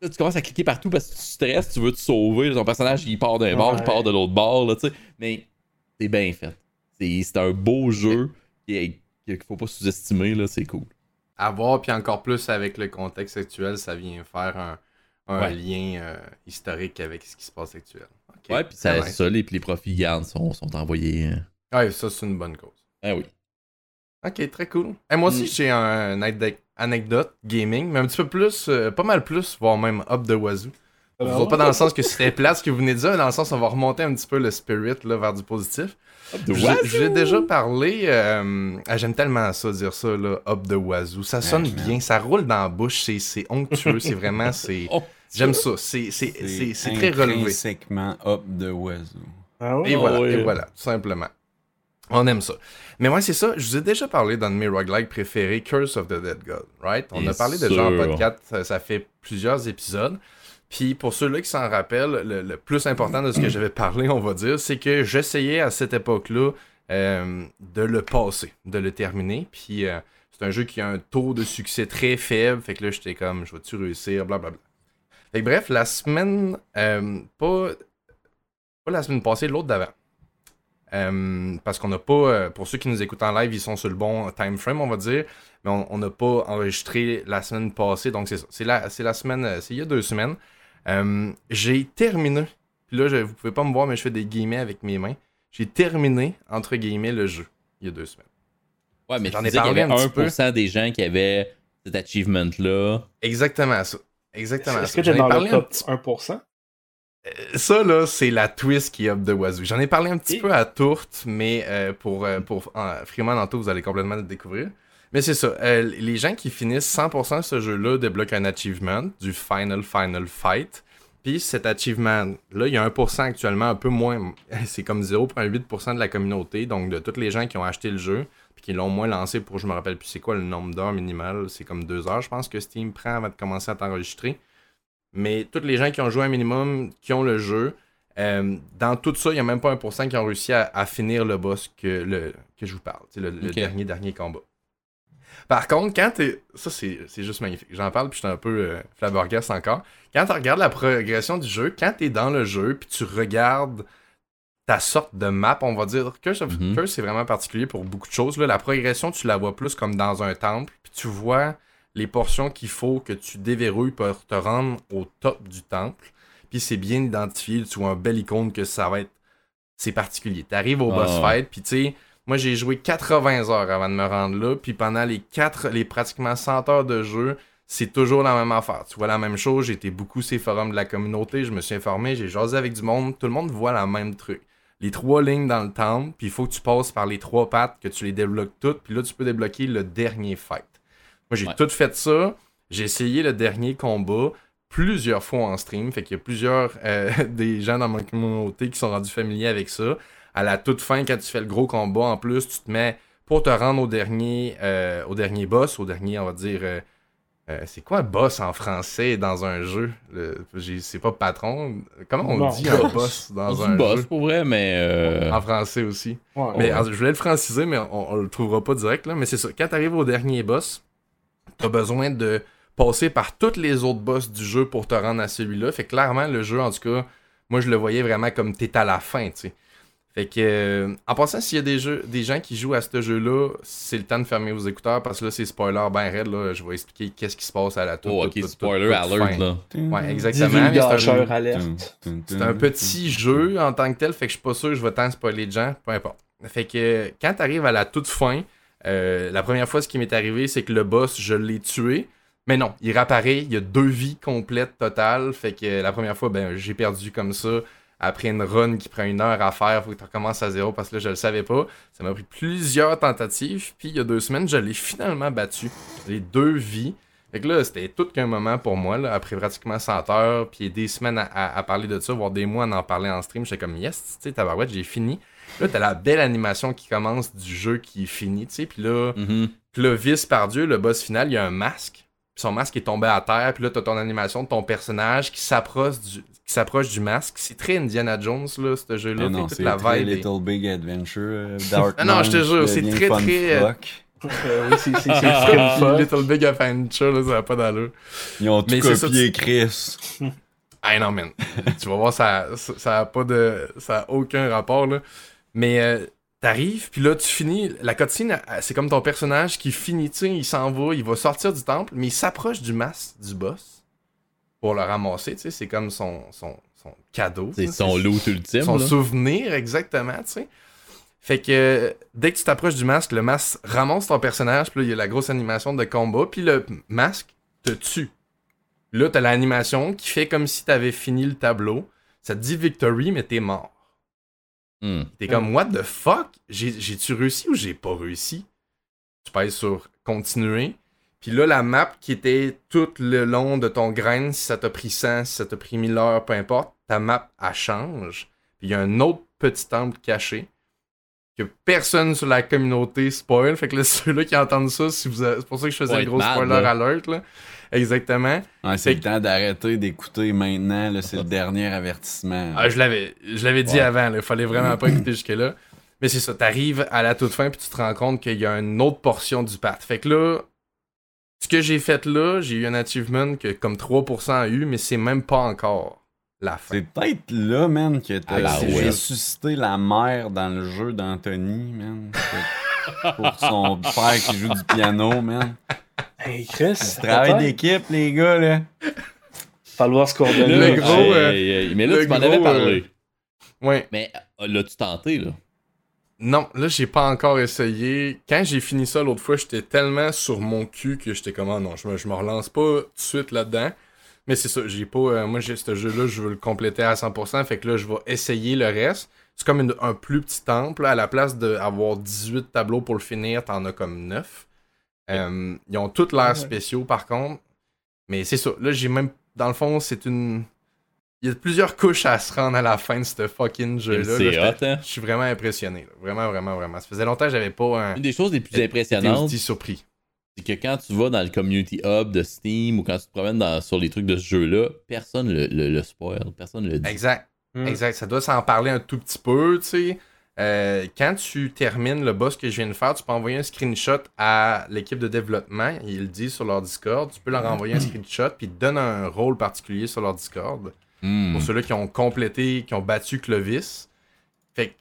Là, tu commences à cliquer partout parce que tu stresses, tu veux te sauver. ton personnage, il part d'un bord, il part de l'autre bord, là, tu sais. Mais c'est bien fait. C'est un beau jeu qu'il faut pas sous-estimer, là, c'est cool. À voir, puis encore plus avec le contexte actuel, ça vient faire un, un Ouais. lien euh, historique avec ce qui se passe actuel. Ok, Ouais, puis ça, ça les, les profits gardes sont, sont envoyés. euh. Ouais, ça, c'est une bonne cause. Ah oui. Ok, très cool. Et moi aussi, Mm. j'ai un anecdote, anecdote gaming, mais un petit peu plus, euh, pas mal plus, voire même up the wazoo. Ah pas dans le sens que c'était plat ce que vous venez de dire, mais dans le sens on va remonter un petit peu le spirit là, vers du positif. Je je vous ai déjà parlé, euh, ah, j'aime tellement ça dire ça, là, up the wazoo. Ça sonne Ouais, bien, ça roule dans la bouche, c'est- onctueux, c'est vraiment, c'est Oh, J'aime ça. C'est c'est- c'est- c'est très relevé. intrinsèquement up de Wazoo. Ah ouais? Et voilà, ouais. et voilà, tout simplement. On aime ça. Mais moi, c'est ça. Je vous ai déjà parlé d'un de mes roguelikes préférés, Curse of the Dead God, right? On Bien a parlé déjà en sûr. podcast, ça, ça fait plusieurs épisodes. Puis pour ceux-là qui s'en rappellent, le, le plus important de ce que j'avais parlé, on va dire, c'est que j'essayais à cette époque-là euh, de le passer, de le terminer. Puis euh, c'est un jeu qui a un taux de succès très faible. Fait que là, j'étais comme, je vais-tu réussir, blablabla. Fait que bref, la semaine, euh, pas, pas la semaine passée, l'autre d'avant. Euh, parce qu'on n'a pas, euh, pour ceux qui nous écoutent en live, ils sont sur le bon time frame, on va dire, mais on n'a pas enregistré la semaine passée, donc c'est ça. C'est la, semaine, euh, c'est il y a deux semaines. Euh, j'ai terminé, puis là, je, vous pouvez pas me voir, mais je fais des guillemets avec mes mains. J'ai terminé, entre guillemets, le jeu, il y a deux semaines. Ouais, mais J'en tu ai disais qu'il y parlé avait un petit peu. 1% des gens qui avaient cet achievement-là. Exactement ça. Exactement Est-ce que t'es J'en ai dans parlé le un top 1%? Ça, là, c'est la twist qui up de Wazoo. J'en ai parlé un petit Et- peu à Tourte, mais euh, pour, euh, pour euh, Freeman Anto, vous allez complètement le découvrir. Mais c'est ça. euh, les gens qui finissent 100% ce jeu-là débloquent un achievement du Final Final Fight. Puis cet achievement-là, il y a 1% actuellement, un peu moins. C'est comme 0,8% de la communauté, donc de tous les gens qui ont acheté le jeu, puis qui l'ont moins lancé pour, je me rappelle plus c'est quoi le nombre d'heures minimal, c'est comme 2 heures, je pense que Steam prend avant de commencer à t'enregistrer. Mais tous les gens qui ont joué un minimum, qui ont le jeu, euh, dans tout ça, il n'y a même pas 1% qui ont réussi à, à finir le boss que, le, que je vous parle, tu le, dernier, dernier combat. Par contre, quand t'es. Ça, c'est c'est juste magnifique. J'en parle, puis je suis un peu euh, flabbergast encore. Quand tu regardes la progression du jeu, quand t'es dans le jeu, puis tu regardes ta sorte de map, on va dire. Curse, of- Mhm. Curse, c'est vraiment particulier pour beaucoup de choses. Là. La progression, tu la vois plus comme dans un temple, puis tu vois les portions qu'il faut que tu déverrouilles pour te rendre au top du temple. Puis c'est bien identifié, tu vois un bel icône que ça va être. C'est particulier. T'arrives au Ah boss ouais. fight, puis tu sais, moi j'ai joué 80 heures avant de me rendre là, puis pendant les 4, les pratiquement 100 heures de jeu, c'est toujours la même affaire. Tu vois la même chose, j'ai été beaucoup sur les forums de la communauté, je me suis informé, j'ai jasé avec du monde, tout le monde voit la même truc. Les trois lignes dans le temple, puis il faut que tu passes par les trois pattes, que tu les débloques toutes, puis là tu peux débloquer le dernier fight. Moi j'ai Ouais. tout fait ça, j'ai essayé le dernier combat plusieurs fois en stream, fait qu'il y a plusieurs euh, des gens dans ma communauté qui sont rendus familiers avec ça. À la toute fin, quand tu fais le gros combat, en plus, tu te mets pour te rendre au dernier, euh, au dernier boss, au dernier, on va dire. euh, euh, c'est quoi un boss en français dans un jeu? Le- C'est pas patron. Comment on Non, dit un boss. On dans dit un boss jeu? pour vrai, mais. euh, En français aussi. Ouais. Mais Ouais. alors, je voulais le franciser, mais on, on le trouvera pas direct. Là. Mais c'est ça. Quand tu arrives au dernier boss, tu as besoin de passer par tous les autres boss du jeu pour te rendre à celui-là. Fait que clairement, le jeu, en tout cas, moi, je le voyais vraiment comme t'es à la fin, tu sais. Fait que, euh, en passant, s'il y a des, jeux, des gens qui jouent à ce jeu-là, c'est le temps de fermer vos écouteurs parce que là, c'est spoiler ben raide. Là. Je vais expliquer qu'est-ce qui se passe à la toute. Oh, ok, toute, spoiler toute, toute alert, fin. là. Ouais, exactement. c'est un c'est un petit jeu en tant que tel, fait que je suis pas sûr que je vais tant spoiler de gens, peu importe. Fait que quand t'arrives à la toute fin, euh, la première fois ce qui m'est arrivé, c'est que le boss, je l'ai tué. Mais non, il réapparaît, il y a deux vies complètes totales. Fait que la première fois, ben j'ai perdu comme ça. Après une run qui prend une heure à faire, faut que tu recommences à zéro parce que là, je le savais pas. Ça m'a pris plusieurs tentatives. Puis il y a deux semaines, je l'ai finalement battu. Les deux vies. Fait que là, c'était tout qu'un moment pour moi, après pratiquement 100 heures, puis des semaines à parler de ça, voire des mois à en parler en stream. J'étais comme, yes, tu sais, tabarouette, j'ai fini. Là, t'as la belle animation qui commence du jeu qui est fini, tu sais, puis là, Mhm. Clovis, par Dieu, le boss final, il y a un masque. Puis son masque est tombé à terre, puis là, t'as ton animation de ton personnage qui s'approche du, qui s'approche du masque. C'est très Indiana Jones, là, ce jeu-là. Non, toute c'est la très vibe Little Big Adventure. euh, Dark Ah non, je te jure, c'est devient très, très, euh, fuck. Euh, oui, c'est c'est- c'est Ah. Little Big Adventure, là, ça va pas d'allure. Ils ont tout mais c'est ça, copié, Chris. Ah non, man. tu vas voir, ça, ça, ça a pas de. Ça a aucun rapport, là. Mais euh, t'arrives, puis là, tu finis. La cutscene, c'est comme ton personnage qui finit, tu sais, il s'en va, il va sortir du temple, mais il s'approche du masque du boss pour le ramasser, tu sais. C'est comme son, son, son cadeau. C'est son loot ultime. son là. souvenir, exactement, tu sais. Fait que euh, dès que tu t'approches du masque, le masque ramasse ton personnage, puis là, il y a la grosse animation de combat, puis le masque te tue. Là, t'as l'animation qui fait comme si t'avais fini le tableau. Ça te dit victory, mais t'es mort. Hmm. T'es comme, what the fuck? J'ai- J'ai-tu réussi ou j'ai pas réussi? Tu pèses sur continuer. Puis là, la map qui était tout le long de ton grain, si ça t'a pris 100, si ça t'a pris 1000 heures, peu importe, ta map, elle change. Puis il y a un autre petit temple caché que personne sur la communauté spoil. Fait que là, ceux-là qui entendent ça, si vous avez- c'est pour ça que je faisais un gros spoiler alert, là. Exactement. Ouais, c'est le temps d'arrêter d'écouter maintenant. C'est le dernier avertissement. Ah, je l'avais, je l'avais dit Ouais. avant, il fallait vraiment pas écouter jusque-là. Mais c'est ça, t'arrives à la toute fin puis tu te rends compte qu'il y a une autre portion du path. Fait que là, ce que j'ai fait là, j'ai eu un achievement que comme 3% a eu, mais c'est même pas encore la fin. C'est peut-être là, man, que Ah, t'as ouais. ressuscité la mère dans le jeu d'Anthony, man. Pour son père qui joue du piano, man. Hey, Chris, travail d'équipe, les gars, là. Falloir se coordonner. Le gros, euh, hey, hey, mais là, le tu m'en gros, avais euh, parlé. Ouais. Mais euh, l'as-tu tenté, là? Non, là, j'ai pas encore essayé. Quand j'ai fini ça l'autre fois, j'étais tellement sur mon cul que j'étais comme, ah non, je me, je me relance pas tout de suite là-dedans. Mais c'est ça, j'ai pas. euh, moi, j'ai ce jeu-là, je veux le compléter à 100%. Fait que là, je vais essayer le reste. C'est comme une- un plus petit temple. là. À la place d'avoir 18 tableaux pour le finir, t'en as comme 9. Euh, ils ont toutes l'air Ouais. spéciaux, par contre. Mais c'est ça. Là, j'ai même. Dans le fond, c'est une. Il y a plusieurs couches à se rendre à la fin de ce fucking jeu-là. C'est hot, hein? je suis vraiment impressionné. là. Vraiment, vraiment, vraiment. Ça faisait longtemps que j'avais pas un. Une des choses les plus impressionnantes, surpris. c'est que quand tu vas dans le community hub de Steam ou quand tu te promènes dans- sur les trucs de ce jeu-là, personne le, le, le spoil, personne le dit. Exact. Hmm. Exact. Ça doit s'en parler un tout petit peu, tu sais. Euh, quand tu termines le boss que je viens de faire, tu peux envoyer un screenshot à l'équipe de développement. Ils le disent sur leur Discord. Tu peux leur envoyer un screenshot puis ils te donnent un rôle particulier sur leur Discord. Hmm. Pour ceux-là qui ont complété, qui ont battu Clovis. Fait que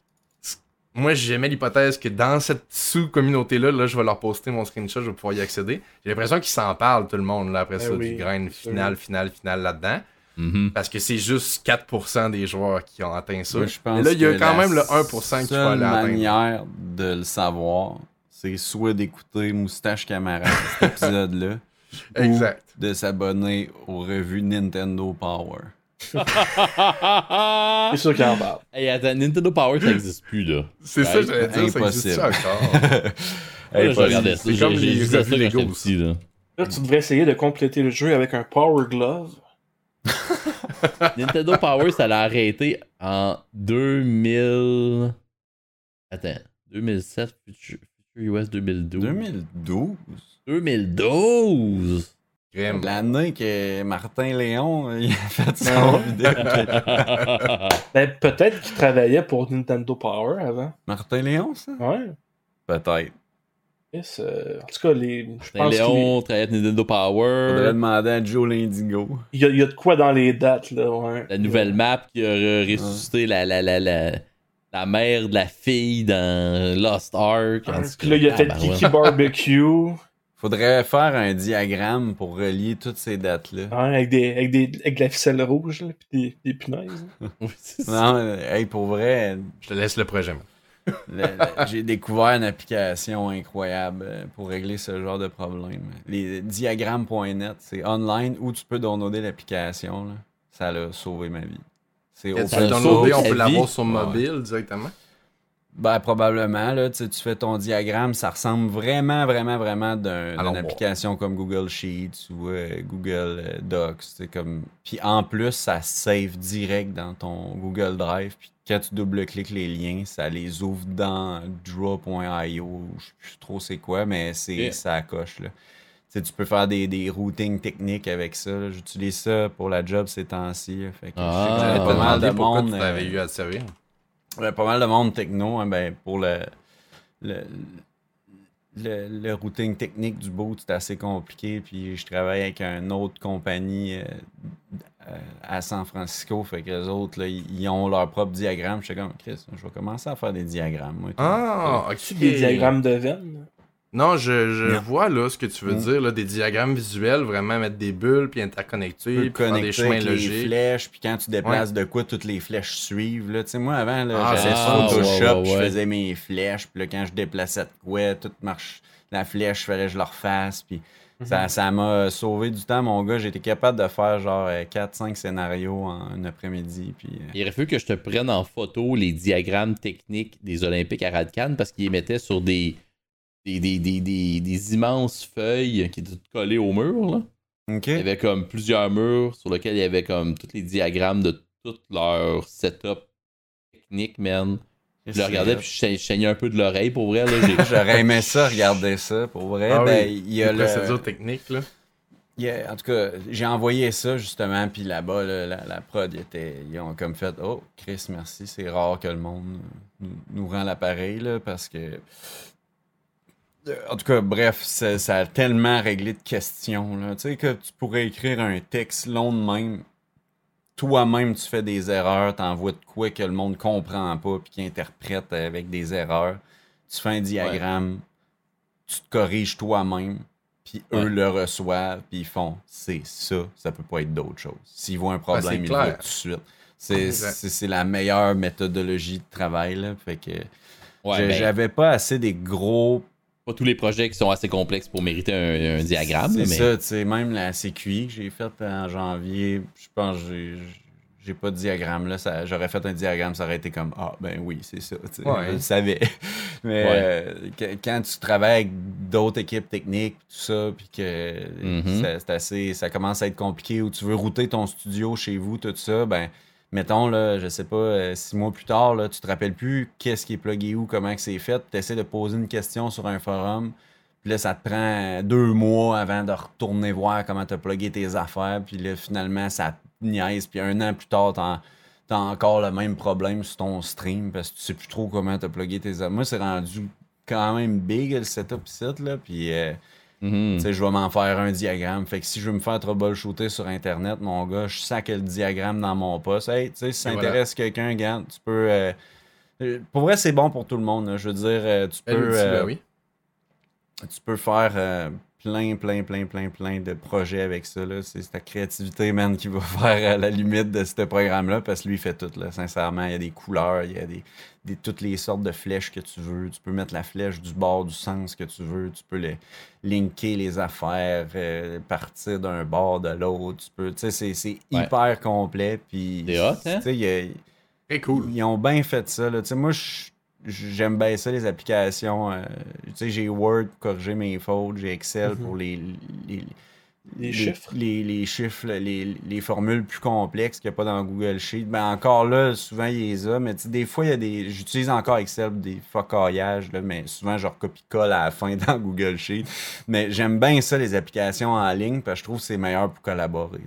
moi, j'aimais l'hypothèse que dans cette sous-communauté-là, là, je vais leur poster mon screenshot, je vais pouvoir y accéder. J'ai l'impression qu'ils s'en parlent, tout le monde, là, après Ben ça, oui, du grain final, final, final là-dedans. Mhm. Parce que c'est juste 4% des joueurs qui ont atteint ça. Moi, je pense Mais là, il y a quand la même le 1% qu'il faut seule aller atteindre. manière de le savoir, c'est soit d'écouter Moustache Camarade, cet épisode-là, Exact. ou de s'abonner aux revues Nintendo Power. C'est sûr qu'il en parle. Hey, attends, Nintendo Power, ça n'existe plus, là. C'est ça, j'allais dire, ça existe impossible. encore? Je Hey, regardais ça. c'est J'ai ça quand j'étais petit. Là, tu devrais essayer de compléter le jeu avec un Power Glove. Nintendo Power, ça l'a arrêté en 2000. Attends, 2007, Future, Future US 2012. 2012? 2012! Crème. L'année que Martin Léon euh, il a fait son vidéo. Ben, peut-être qu'il travaillait pour Nintendo Power avant. Martin Léon, ça? Ouais. Peut-être. Yes, euh, en tout cas, les, je pense Léon travaillait Nintendo Faudrait Power. demander à Joe Lindigo. il y, a, il y a de quoi dans les dates, là, ouais. La nouvelle map qui a re- ressuscité la, la, la, la, la mère de la fille dans Lost Ark. Puis là, il a cas, fait tabarouette. Kiki Barbecue, Faudrait faire un diagramme pour relier toutes ces dates-là. hein, avec, des, avec, des, avec de la ficelle rouge, là, puis des, des punaises. Oui, ça. Non, hey, pour vrai, Je te laisse le projet. man. J'ai découvert une application incroyable euh, pour régler ce genre de problème. Les diagrammes.net, c'est online où tu peux downloader l'application. Ça a sauvé ma vie. C'est Tu open source. downloader, on peut l'avoir sur Ouais. mobile directement? Ben, probablement, là, tu sais, tu fais ton diagramme, ça ressemble vraiment, vraiment, vraiment d'une application comme Google Sheets ou euh, Google euh, Docs, comme... Puis en plus, ça save direct dans ton Google Drive, puis quand tu double-cliques les liens, ça les ouvre dans draw.io, je sais plus trop c'est quoi, mais c'est ça coche, là. Tu sais, tu peux faire des, des routings techniques avec ça. J'utilise ça pour la job ces temps-ci. Fait que je sais Ah. que J'allais pas mal de monde. tu t'avais euh, eu à te servir. Ouais, pas mal de monde techno, hein, ben, pour le, le, le, le routing technique du boot, c'est assez compliqué. Puis je travaille avec une autre compagnie euh, à San Francisco. Fait que les autres, là, ils ont leur propre diagramme. Je suis comme, Chris, je vais commencer à faire des diagrammes. moi. Ah, ok. Des diagrammes de veine. Non, je, je Non. vois là ce que tu veux Mm. dire, là, des diagrammes visuels, vraiment mettre des bulles, puis interconnecter, puis faire des connecter chemins avec les flèches, puis quand tu déplaces de quoi, toutes les flèches suivent. Là. Tu sais, moi, avant, là, Ah, j'allais c'est sur ça. Photoshop, Ouais, je faisais mes flèches, puis là, quand je déplaçais de quoi, tout marche. La flèche, il fallait que je le refasse, puis Mhm. ça ça m'a sauvé du temps, mon gars. J'étais capable de faire genre 4-5 scénarios en un après-midi, puis... euh, Il aurait fallu que je te prenne en photo les diagrammes techniques des Olympiques à Radcan parce qu'ils les mettaient sur des, des, des, des, des, des immenses feuilles qui étaient toutes collées au mur. Là. Il y avait comme plusieurs murs sur lesquels il y avait comme tous les diagrammes de tout leur setup technique, man. Je le regardais puis je saignais un peu de l'oreille pour vrai. J'aurais aimé ça, regarder ça, pour vrai. Ah ben, oui, il y a les le... procédures techniques, là. il y a- en tout cas, j'ai envoyé ça, justement, puis là-bas, là, la, la prod, ils, étaient- ils ont comme fait « Oh, Chris, merci, c'est rare que le monde nous, nous rend l'appareil, là, parce que... » En tout cas, bref, ça, ça a tellement réglé de questions, là. Tu sais, que tu pourrais écrire un texte long de même, toi-même, tu fais des erreurs, t'envoies de quoi que le monde comprend pas, puis qui interprète avec des erreurs. Tu fais un diagramme, tu te corriges toi-même, puis eux Ouais. le reçoivent, puis ils font c'est ça, ça peut pas être d'autre chose. S'ils voient un problème, c'est ils le voient tout de suite. C'est, la meilleure méthodologie de travail, là. Fait que Ouais, ben, j'avais pas assez des gros pas tous les projets qui sont assez complexes pour mériter un, un diagramme. C'est mais... ça, tu sais, même la CQI que j'ai faite en janvier, je pense que j'ai, j'ai pas de diagramme là. Ça, j'aurais fait un diagramme, ça aurait été comme Ah, ben oui, c'est ça. tu sais, Ouais. Je le savais. Mais Ouais. euh, que- quand tu travailles avec d'autres équipes techniques, tout ça, puis que Mhm. ça- c'est assez, ça commence à être compliqué ou tu veux router ton studio chez vous, tout ça, ben. Mettons, là, je sais pas, euh, six mois plus tard, là, tu te rappelles plus qu'est-ce qui est plugué où, comment c'est fait, tu essaies de poser une question sur un forum, puis là, ça te prend deux mois avant de retourner voir comment tu as plugué tes affaires. Puis là, finalement, ça niaise. Puis un an plus tard, t'as as encore le même problème sur ton stream parce que tu sais plus trop comment tu as plugué tes affaires. Moi, c'est rendu quand même big le setup ici, là. Puis, euh, Tu sais, je vais m'en faire un diagramme. Fait que si je veux me faire troubleshooter sur Internet, mon gars, je sac le diagramme dans mon poste. Hey, tu sais, si ça voilà. intéresse quelqu'un, regarde, tu peux... euh, euh, Pour vrai, c'est bon pour tout le monde. là. Je veux dire, euh, tu peux... euh, ben oui. tu peux faire euh, plein, plein, plein, plein, plein de projets avec ça. là. C'est ta créativité, man, qui va faire à la limite de ce programme-là, parce que lui, il fait tout, là, sincèrement. Il y a des couleurs, il y a des, des- toutes les sortes de flèches que tu veux. Tu peux mettre la flèche du bord, du sens que tu veux. Tu peux les, linker les affaires, euh, partir d'un bord de l'autre. Tu peux, tu sais, c'est- c'est Ouais. hyper complet. Puis, C'est hot, hein? Très cool. ils ont bien fait ça. Là. Moi, je- j'aime bien ça, les applications. euh, tu sais, j'ai Word pour corriger mes fautes, j'ai Excel Mhm. pour les, les, Les chiffres? Les, les chiffres, les, les formules plus complexes qu'il n'y a pas dans Google Sheet. Ben encore là, souvent, il les a, mais des fois, il y a des. J'utilise encore Excel pour des focaillages, mais souvent, je recopie-colle à la fin dans Google Sheet. Mais j'aime bien ça, les applications en ligne, parce que je trouve que c'est meilleur pour collaborer.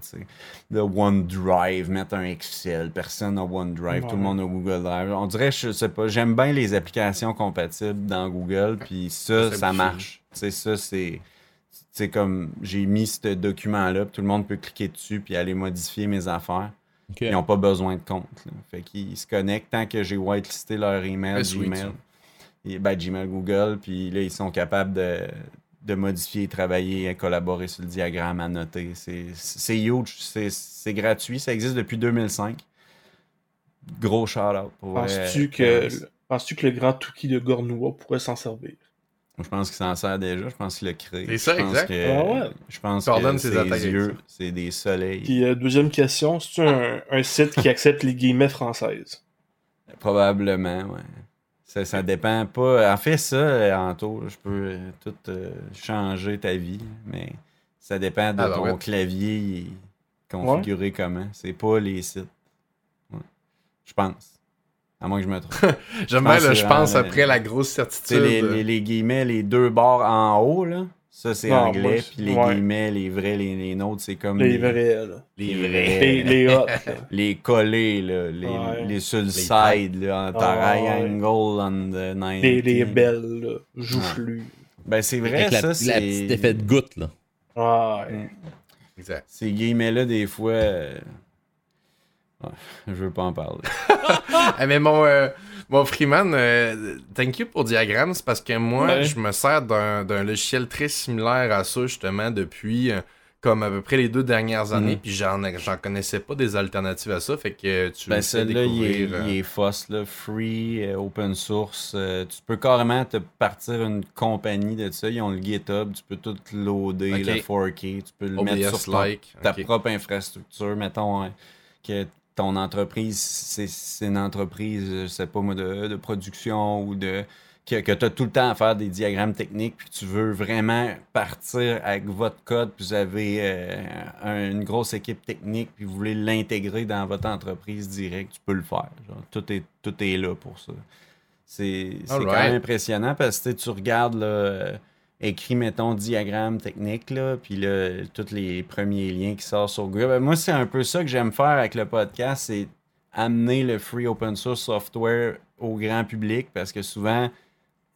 Le OneDrive, mettre un Excel, personne n'a OneDrive, tout le monde a Google Drive. On dirait, je sais pas, j'aime bien les applications compatibles dans Google, puis ça, Ça ça marche. Tu sais, ça, c'est. C'est comme j'ai mis ce document-là, puis tout le monde peut cliquer dessus puis aller modifier mes affaires. Ils n'ont pas besoin de compte. là. Fait qu'ils se connectent tant que j'ai whitelisté leur email, Gmail. Et, ben, Gmail, Google, puis là, ils sont capables de, de modifier, travailler, collaborer sur le diagramme, à noter. C'est c'est huge, c'est c'est gratuit, ça existe depuis 2005. Gros shout-out. Penses-tu que, penses-tu que le grand Touki de Gornoua pourrait s'en servir? Je pense qu'il s'en sert déjà, je pense qu'il l'a créé. C'est ça, Je pense exact. que- Ah ouais. Je pense que ses ses attaques yeux, c'est des soleils. Puis, euh, deuxième question, c'est-tu un, un site qui accepte les guillemets françaises? Probablement, ouais. Ça, ça dépend pas. En fait, ça, euh, Anto, je peux euh, tout euh, changer ta vie, mais ça dépend de Ah, ben ton ouais. clavier configuré comment. C'est pas les sites. Ouais. Je pense. À moins que je me trompe. J'aime bien, je pense, après la grosse certitude. les, les- les guillemets, les deux barres en haut, là, ça c'est Non, anglais, moi, puis les ouais. guillemets, les vrais, les, les nôtres, c'est comme Les vrais, là. les Les, vrais. les hot, là. les collés, là, les, Ouais. les sur le tailles. side, là, en ouais. triangle on the 90. Les, les belles, là. Joufflues. Ben, c'est vrai, Avec la, ça, la c'est... petite effet de goutte, là. Ah, ouais. Exact. Ces guillemets-là, des fois... euh, ouais, je veux pas en parler. Ah, mais mon, euh, mon Freeman, euh, thank you pour Diagram, c'est parce que moi, Ouais. je me sers d'un d'un logiciel très similaire à ça, justement, depuis euh, comme à peu près les deux dernières années, Mhm. puis j'en j'en connaissais pas des alternatives à ça, fait que tu Ben, celui-là, il est, euh, il est là, free, open source. euh, tu peux carrément te partir une compagnie de ça. Ils ont le GitHub, tu peux tout loader, Ok. le 4K, tu peux le mettre sur ton- OBS-like. ta propre infrastructure. Mettons hein, que ton entreprise, c'est une entreprise, je sais pas moi, de, de production ou de que, que tu as tout le temps à faire des diagrammes techniques, puis tu veux vraiment partir avec votre code, puis vous avez euh, un- une grosse équipe technique, puis vous voulez l'intégrer dans votre entreprise direct, tu peux le faire. Genre, tout, est, tout est là pour ça. C'est quand même impressionnant parce que tu regardes là, écrit, mettons, diagramme technique, là, puis là, tous les premiers liens qui sortent sur Google. Ben, moi, c'est un peu ça que j'aime faire avec le podcast, c'est amener le free open source software au grand public parce que souvent,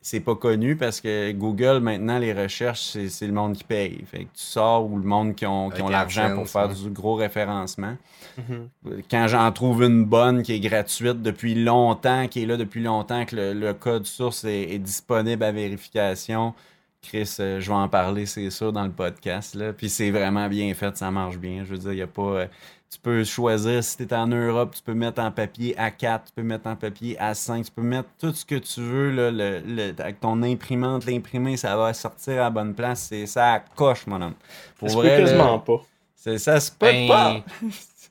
c'est pas connu parce que Google, maintenant, les recherches, c'est le monde qui paye. Fait que tu sors ou le monde qui ont, qui ont l'argent pour faire ouais. du gros référencement. Mhm. Quand j'en trouve une bonne qui est gratuite depuis longtemps, qui est là depuis longtemps, que le, le code source est, est disponible à vérification, Chris, euh, je vais en parler, c'est sûr, dans le podcast. Là. Puis c'est vraiment bien fait, ça marche bien. Je veux dire, il y a pas. euh, tu peux choisir si tu es en Europe, tu peux mettre en papier A4, tu peux mettre en papier A5, tu peux mettre tout ce que tu veux. Là, le, le- avec ton imprimante, l'imprimer, ça va sortir à la bonne place. C'est ça coche, mon homme. Pour Ça se peut là, quasiment pas. c'est- ça se peut Ben, pas.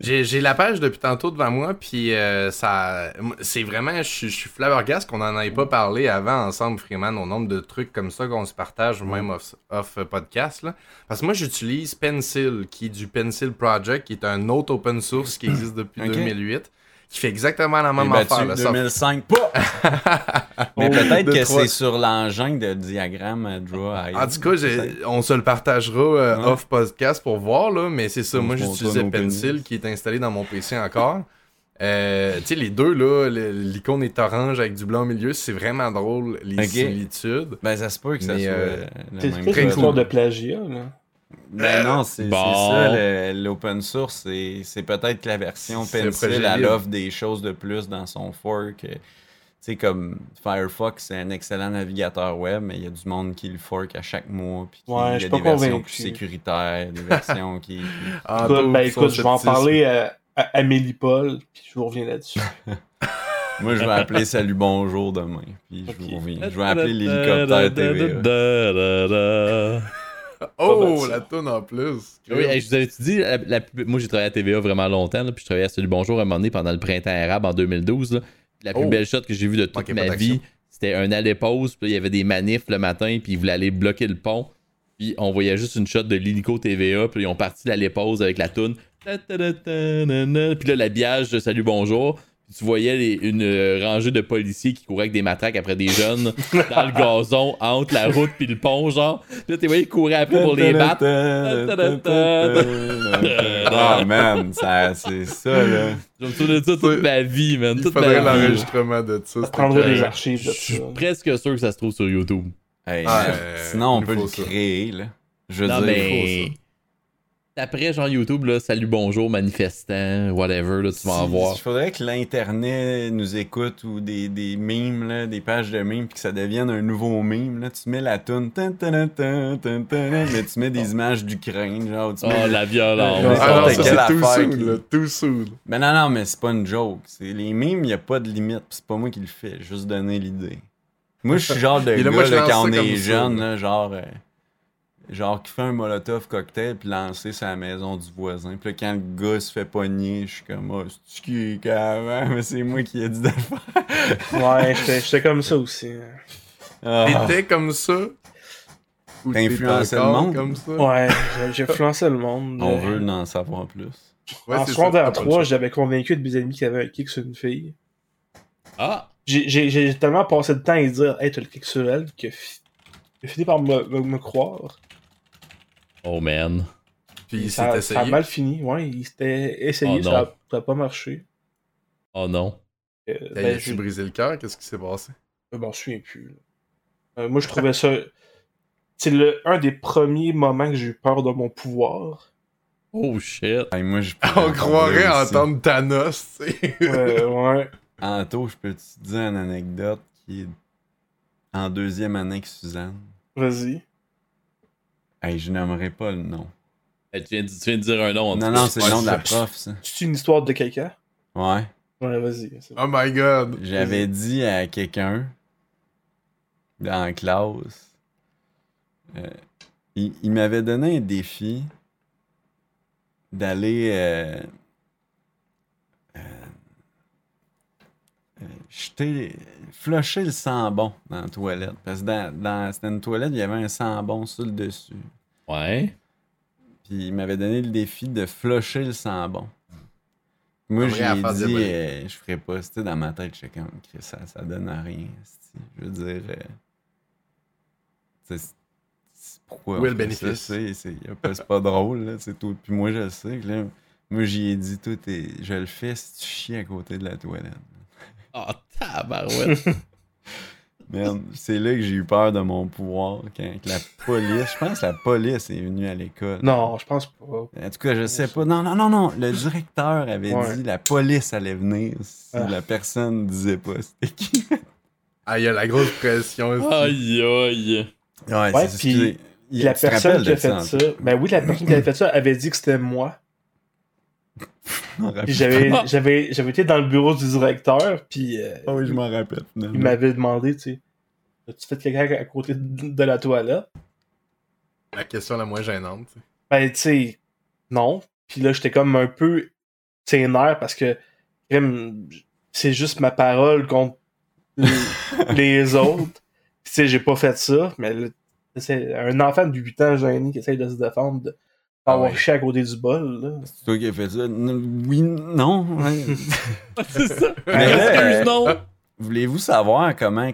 J'ai j'ai la page depuis tantôt devant moi, puis euh, ça, c'est vraiment, je suis- je suis flabbergast qu'on en ait pas parlé avant ensemble, Freeman, au nombre de trucs comme ça qu'on se partage, même off, off podcast. Là. Parce que moi, j'utilise Pencil, qui est du Pencil Project, qui est un autre open source qui existe depuis Ok. 2008, qui fait exactement la même affaire. là, sauf- 2005. Pas! Mais peut-être que c'est sur l'engin de diagramme à Draw. En tout cas, on se le partagera euh, Ouais. off podcast pour voir, là, mais c'est ça. On moi, j'utilisais Pencil pénis. qui est installé dans mon PC encore. Euh, tu sais, les deux, là, l'icône est orange avec du blanc au milieu, c'est vraiment drôle, les similitudes. Ben, ça se peut que ça Mais, soit euh, euh, C'est une histoire de plagiat, là. Ben non, c'est Bon. ça, l'open source, c'est c'est peut-être que la version Pencil, elle offre des choses de plus dans son fork. euh, Tu sais, comme Firefox, c'est un excellent navigateur web, mais il y a du monde qui le fork à chaque mois. Puis qui- Ouais, il je y suis a des versions convaincu. plus sécuritaires, des versions qui. qui- Ah, ben écoute, je vais en parler à, à Amélie Paul, puis je vous reviens là-dessus. Moi, je vais appeler Salut Bonjour demain. Puis je vous reviens. Je vais appeler l'hélicoptère TVA. Oh, la toune en plus. Oui, hey, je vous avais dit, la- la pub- moi j'ai travaillé à TVA vraiment longtemps, là, puis je travaillais à Salut Bonjour à un moment donné pendant le printemps arabe en 2012. là. La plus Oh. belle shot que j'ai vue de toute ma vie, c'était un aller-pause, puis il y avait des manifs le matin, puis ils voulaient aller bloquer le pont. Puis on voyait juste une shot de l'hélico TVA, puis ils ont parti l'aller-pause avec la toune. Puis là, l'habillage de Salut Bonjour. Tu voyais les- une euh, rangée de policiers qui couraient avec des matraques après des jeunes dans le gazon entre la route puis le pont, genre. Là, tu voyais ils couraient après pour les battre. Ah man, ça- c'est ça là. Je me souviens de ça toute ma vie, man. Il Toute faudrait ma vie. l'enregistrement de ça. Je c'était prendrai clair. des archives Je suis presque sûr que ça se trouve sur YouTube. Hey, Ah, euh, sinon, on il peut le ça. créer là. Je veux Non, dire, mais. Après, genre YouTube, là, salut, bonjour, manifestant, whatever, là, tu vas en voir. Il faudrait que l'Internet nous écoute ou des, des memes, là, des pages de memes, puis que ça devienne un nouveau meme. Là. Tu mets la toune, tan, tan, tan, tan, tan, tan, mais tu mets des images d'Ukraine. Genre, tu Oh, la violence. Ouais. Ah non, ça c'est too soon, qui- là, too soon. Mais non, non, mais c'est pas une joke. C'est... Les memes, il n'y a pas de limite. puis c'est pas moi qui le fais. J'ai Juste donner l'idée. Moi, je suis genre de Et là, gars, moi, là, quand on est jeune, là, genre... euh, Genre qui fait un molotov cocktail puis lancer sur la maison du voisin. Puis là, quand le gars se fait pogner, je suis comme oh, c'est qui est carrément, mais c'est moi qui ai dit de le faire. Ouais, j'étais j'étais comme ça aussi. Ah. T'étais comme ça? T'as influencé le monde? comme ça? Ouais, j'ai- influencé le monde. On Euh, veut en savoir plus. Ouais, en secondaire ça, t'as pas le 3, choix. j'avais convaincu de mes amis qu'il y avait un kick sur une fille. Ah! J'ai- tellement passé de temps à dire Hey, t'as le kick sur elle que j'ai fini par me, me, me croire. Oh, man. Puis il ça, s'est ça a essayé. mal fini. Ouais, il s'était essayé, Oh, ça, non. a, ça a pas marché. Oh, non. Euh, T'as ben, tu je brisé le cœur? Qu'est-ce qui s'est passé? je m'en souviens plus. Euh, moi, je trouvais ça. C'est le un des premiers moments que j'ai eu peur de mon pouvoir. Oh, shit. Hey, moi, je On croirait entendre Thanos, tu sais. Euh, ouais. Anto, je peux te dire une anecdote qui est en deuxième année que Suzanne? Vas-y. Hey, je n'aimerais pas le nom. Tu viens, de, tu viens de dire un nom. en Non, tout non, cas. c'est le nom de la prof, ça. C'est une histoire de quelqu'un? Ouais. Ouais, vas-y. Oh my god. J'avais dit à quelqu'un dans la classe, euh, il, il m'avait donné un défi d'aller euh, jeté, flushé le sang-bon dans la toilette. Parce que dans, dans- c'était une toilette, il y avait un sang-bon sur le dessus. Ouais. Puis il m'avait donné le défi de flusher le sang-bon. Moi, Comme rien à j'ai dit, euh, je ferais pas. C'était dans ma tête, j'étais comme, ça, ça donne à rien. Je veux dire, euh, c'est- c'est- pourquoi Où est on le bénéfice? ça, C'est pas- c'est pas drôle, là, c'est tout. Puis moi, je le sais. que là, moi, j'y ai dit, tout est, je le fais si tu chies à côté de la toilette? Oh, tabarouette. Merde, c'est là que j'ai eu peur de mon pouvoir. Quand que la police, je pense que la police est venue à l'école. Non, je pense pas. En tout cas, je sais pas. Non, non, non, non. Le directeur avait Ouais. dit la police allait venir si Ah. la personne disait pas c'était qui. Ah, il y a la grosse pression. aussi. Aïe, aïe. Ouais, Ouais, c'est- puis. Il- la personne qui a fait ça, ben oui, la personne qui avait fait ça avait dit que c'était moi. Je m'en rappelle. Puis j'avais, j'avais, j'avais été dans le bureau du directeur, puis euh, Ah oui, je m'en rappelle. il m'avait demandé, tu sais, as-tu fait quelqu'un à côté de, la toilette? La question la moins gênante. Ben, tu sais, non. Puis là, j'étais comme un peu ténère parce que c'est juste ma parole contre les, autres. Tu sais, j'ai pas fait ça, mais c'est un enfant de 8 ans gêné qui essaye de se défendre de avoir ouais. chié à côté du bol. Là. C'est toi qui as fait ça. N- Oui, non. ouais. C'est ça. Mais Excuse, euh, non. Voulez-vous savoir comment.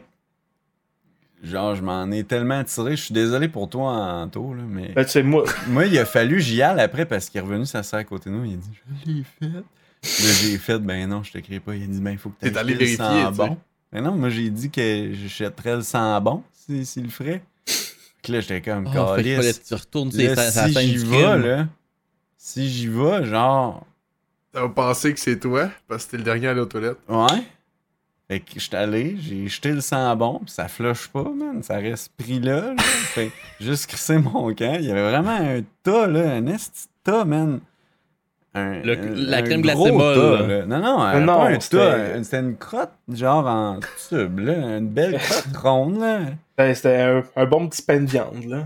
Genre, je m'en ai tellement tiré. Je suis désolé pour toi, Anto, là, mais. Ben, tu sais, moi, Moi, il a fallu j'y aille après parce qu'il est revenu s'asseoir à côté de nous. Il a dit Je l'ai fait. Là, j'ai fait Ben non, je te crée pas. Il a dit Ben, il faut que tu T'es allé vérifier, bon. Ben non, moi, j'ai dit que je jetterais le sang bon s'il s'il le ferait. Que là, j'étais comme Oh, fait que tu retournes Là, sa, sa si j'y vais, là. Si j'y vais, genre. Ça va penser que c'est toi, parce que t'es le dernier à aller aux toilettes. Ouais. Fait que j'étais allé, j'ai jeté le sang bon, pis ça flush pas, man. Ça reste pris là. là. fait que juste crisser mon camp. Il y avait vraiment un tas, là. Un esti tas, man. Un, Le- un- la un crème glacée molle. Non, non, un, Non, pas un. C'était une crotte, genre en tube, là. Une belle crotte ronde, là. ben, c'était un, un bon petit pain de viande. Là.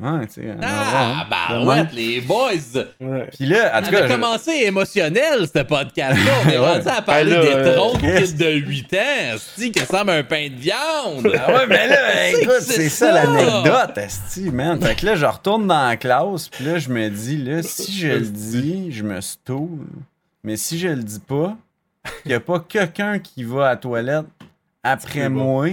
Ouais, tu sais. un Ah, rond. bah ouais, même. les boys! Ouais. Puis là, en tout On cas. a je- commencé émotionnel, ce podcast-là. On est Ouais. rendu à parler là, des euh, troncs de Chris. kids de 8 ans, esti, qui ressemble à un pain de viande. Ah ouais, mais là, C'est écoute, c'est ça, ça. l'anecdote, Esti, man. Fait que là, je retourne dans la classe, puis là, je me dis, là, si je le dis, je me stoule. Mais si je le dis pas, il y a pas quelqu'un qui va à la toilette après bon. moi.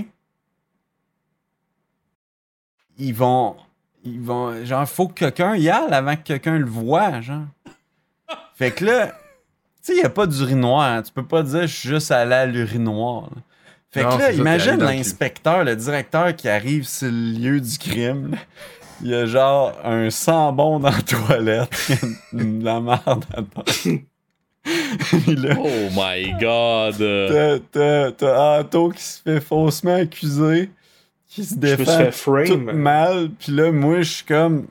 Ils vont. Ils vont. Genre, faut que quelqu'un y aille avant que quelqu'un le voie, genre. Fait que là, tu sais, il n'y a pas d'urinoir. hein. Tu peux pas dire, je suis juste allé à l'urinoir. là. Fait Non, que là, imagine dans l'inspecteur, le directeur qui arrive sur le lieu du crime. là. Il y a genre un sang-bon dans la toilette. de la merde. Puis là, Oh my god. t'as- t'as Anto qui se fait faussement accuser, qui se défend tout frame. mal. Puis là, moi, je suis comme.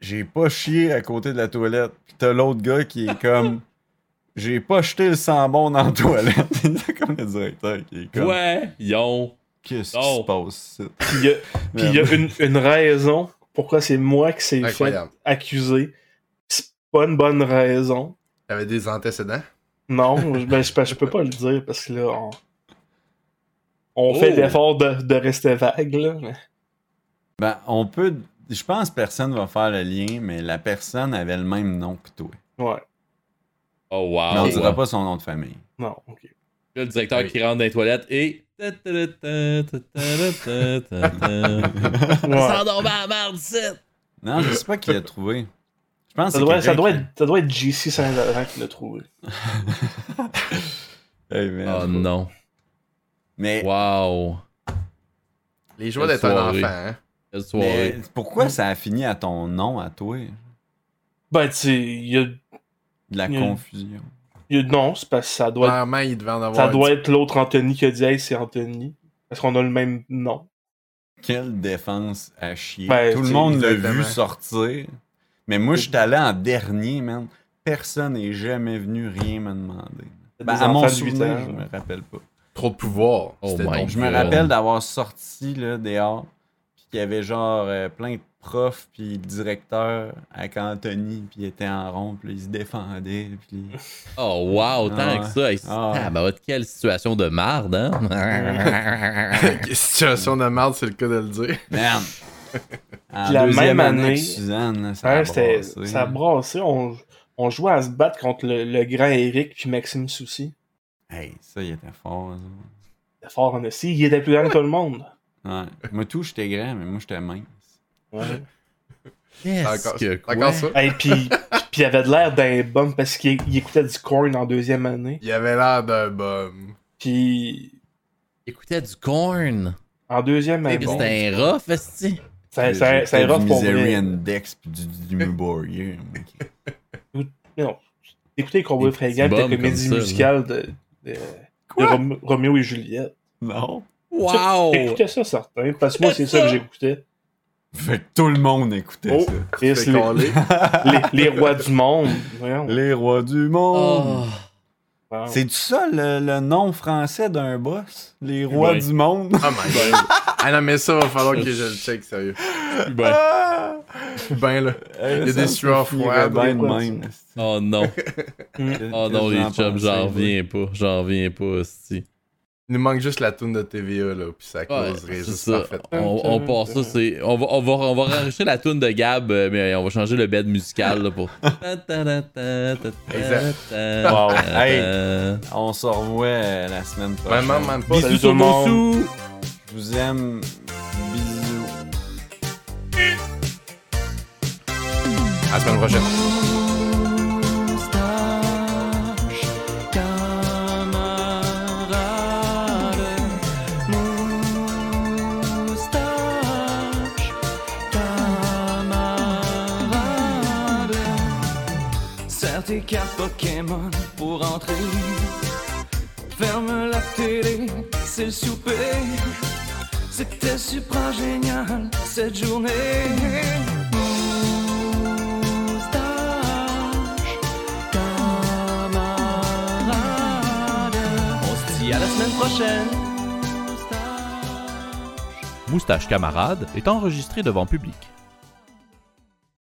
J'ai pas chié à côté de la toilette. Puis t'as l'autre gars qui est comme. J'ai pas jeté le sang bon dans la toilette. C'est comme le directeur qui est comme. Ouais, yon. Qu'est-ce qui se passe? Puis il y a, puis il y a une, une raison pourquoi c'est moi qui s'est fait accuser. C'est pas une bonne raison. T'avais des antécédents? Non, je- ben, je, je peux pas le dire parce que là, on, on fait Oh. l'effort de, de rester vague. Là. mais- Ben, on peut. Je pense que personne va faire le lien, mais la personne avait le même nom que toi. Ouais, Oh Mais wow. on dira pas son nom de famille. non, ok. Là, le directeur Oui. qui rentre dans les toilettes et. Ça à merde. Non, je sais pas qui l'a trouvé. Je pense Ça que doit, ça, doit être, ça doit être JC Saint-Laurent qui l'a trouvé. Hey. Oh non. Mais, Wow. Les joies d'être un enfant, hein. Mais pourquoi ça a fini à ton nom, à toi? Ben, tu sais, il y a, De la Mm. confusion. il y a- Non, c'est parce que ça doit être, Clairement, il devait en avoir. ça doit petit- être l'autre Anthony qui a dit Hey, c'est Anthony. Parce qu'on a le même nom. Quelle défense à chier. Ben, Tout le monde l'a vu sortir. Mais moi, je suis allé en dernier, man. Personne n'est jamais venu rien me demander. Ben, à mon souvenir, je me rappelle pas. Trop de pouvoir. Oh my Je me rappelle d'avoir sorti là, dehors, puis qu'il y avait genre euh, plein de prof puis le directeur avec Anthony, puis il était en rond, puis il se défendait, puis... Oh, wow, tant Ah que ça. Ah ah, bah, quelle situation de marde, hein? Situation de merde, c'est le cas de le dire. Merde! En la deuxième même année Suzanne, ça a Ouais, c'était- brassé. ça a brassé. On, on jouait à se battre contre le, le grand Eric puis Maxime Soucy. Hey, ça, il était fort, ça. C'était fort en aussi. Il était plus grand que tout le monde. Ouais. Moi, tout, j'étais grand, mais moi, j'étais mince. Ouais. Qu'est-ce Encore, que quoi? encore ça? Et puis, puis il avait de l'air d'un bum parce qu'il il écoutait du corn en deuxième année. Il avait l'air d'un bum. Puis Écoutait du corn. en deuxième Hey, année, puis bon, c'était un rough, esti. c'est J'écoutais rough du pour Misery. Index puis du, du Dimmu Borgir. mec. Non. Écoutez Cowboy Des Fringant, comme comédie musicale de, de, de Rom- Roméo et Juliette. Non. Wow! J'écoutais ça, certain, parce que moi, c'est ça que j'écoutais. Fait que tout le monde écoutait Oh, ça. Les, rois du monde. Voyons. Les rois du monde. Oh. Wow. C'est ça le, le nom français d'un boss? Les rois Oui. du monde? Oh my god. ah non, mais ça, va falloir que je le check, sérieux. Ben, Ah! Ben là. Il y a des sueurs froides. Ben de Ouais, même. oh non. Oh non, les chums, j'en reviens pas. J'en reviens pas, esti. Il nous manque juste la toune de TVA, là, puis ça Ouais, causerait c'est juste ça. On, on part ça, c'est. On va, on va, on va enregistrer la tune de Gab, euh, mais on va changer le bed musical là, pour. Exact. Wow. Hey. On se revoit euh, la semaine prochaine. Vraiment, man, pas. Salut tout le monde. Je vous aime. Bisous. À la semaine prochaine. Moustache, camarade. Moustache, camarade. Serre tes cartes Pokémon pour entrer. Ferme la télé, c'est le souper. C'était super génial cette journée. Moustache, camarade. On se dit à la semaine prochaine. Moustache. Moustache Camarade est enregistré devant public.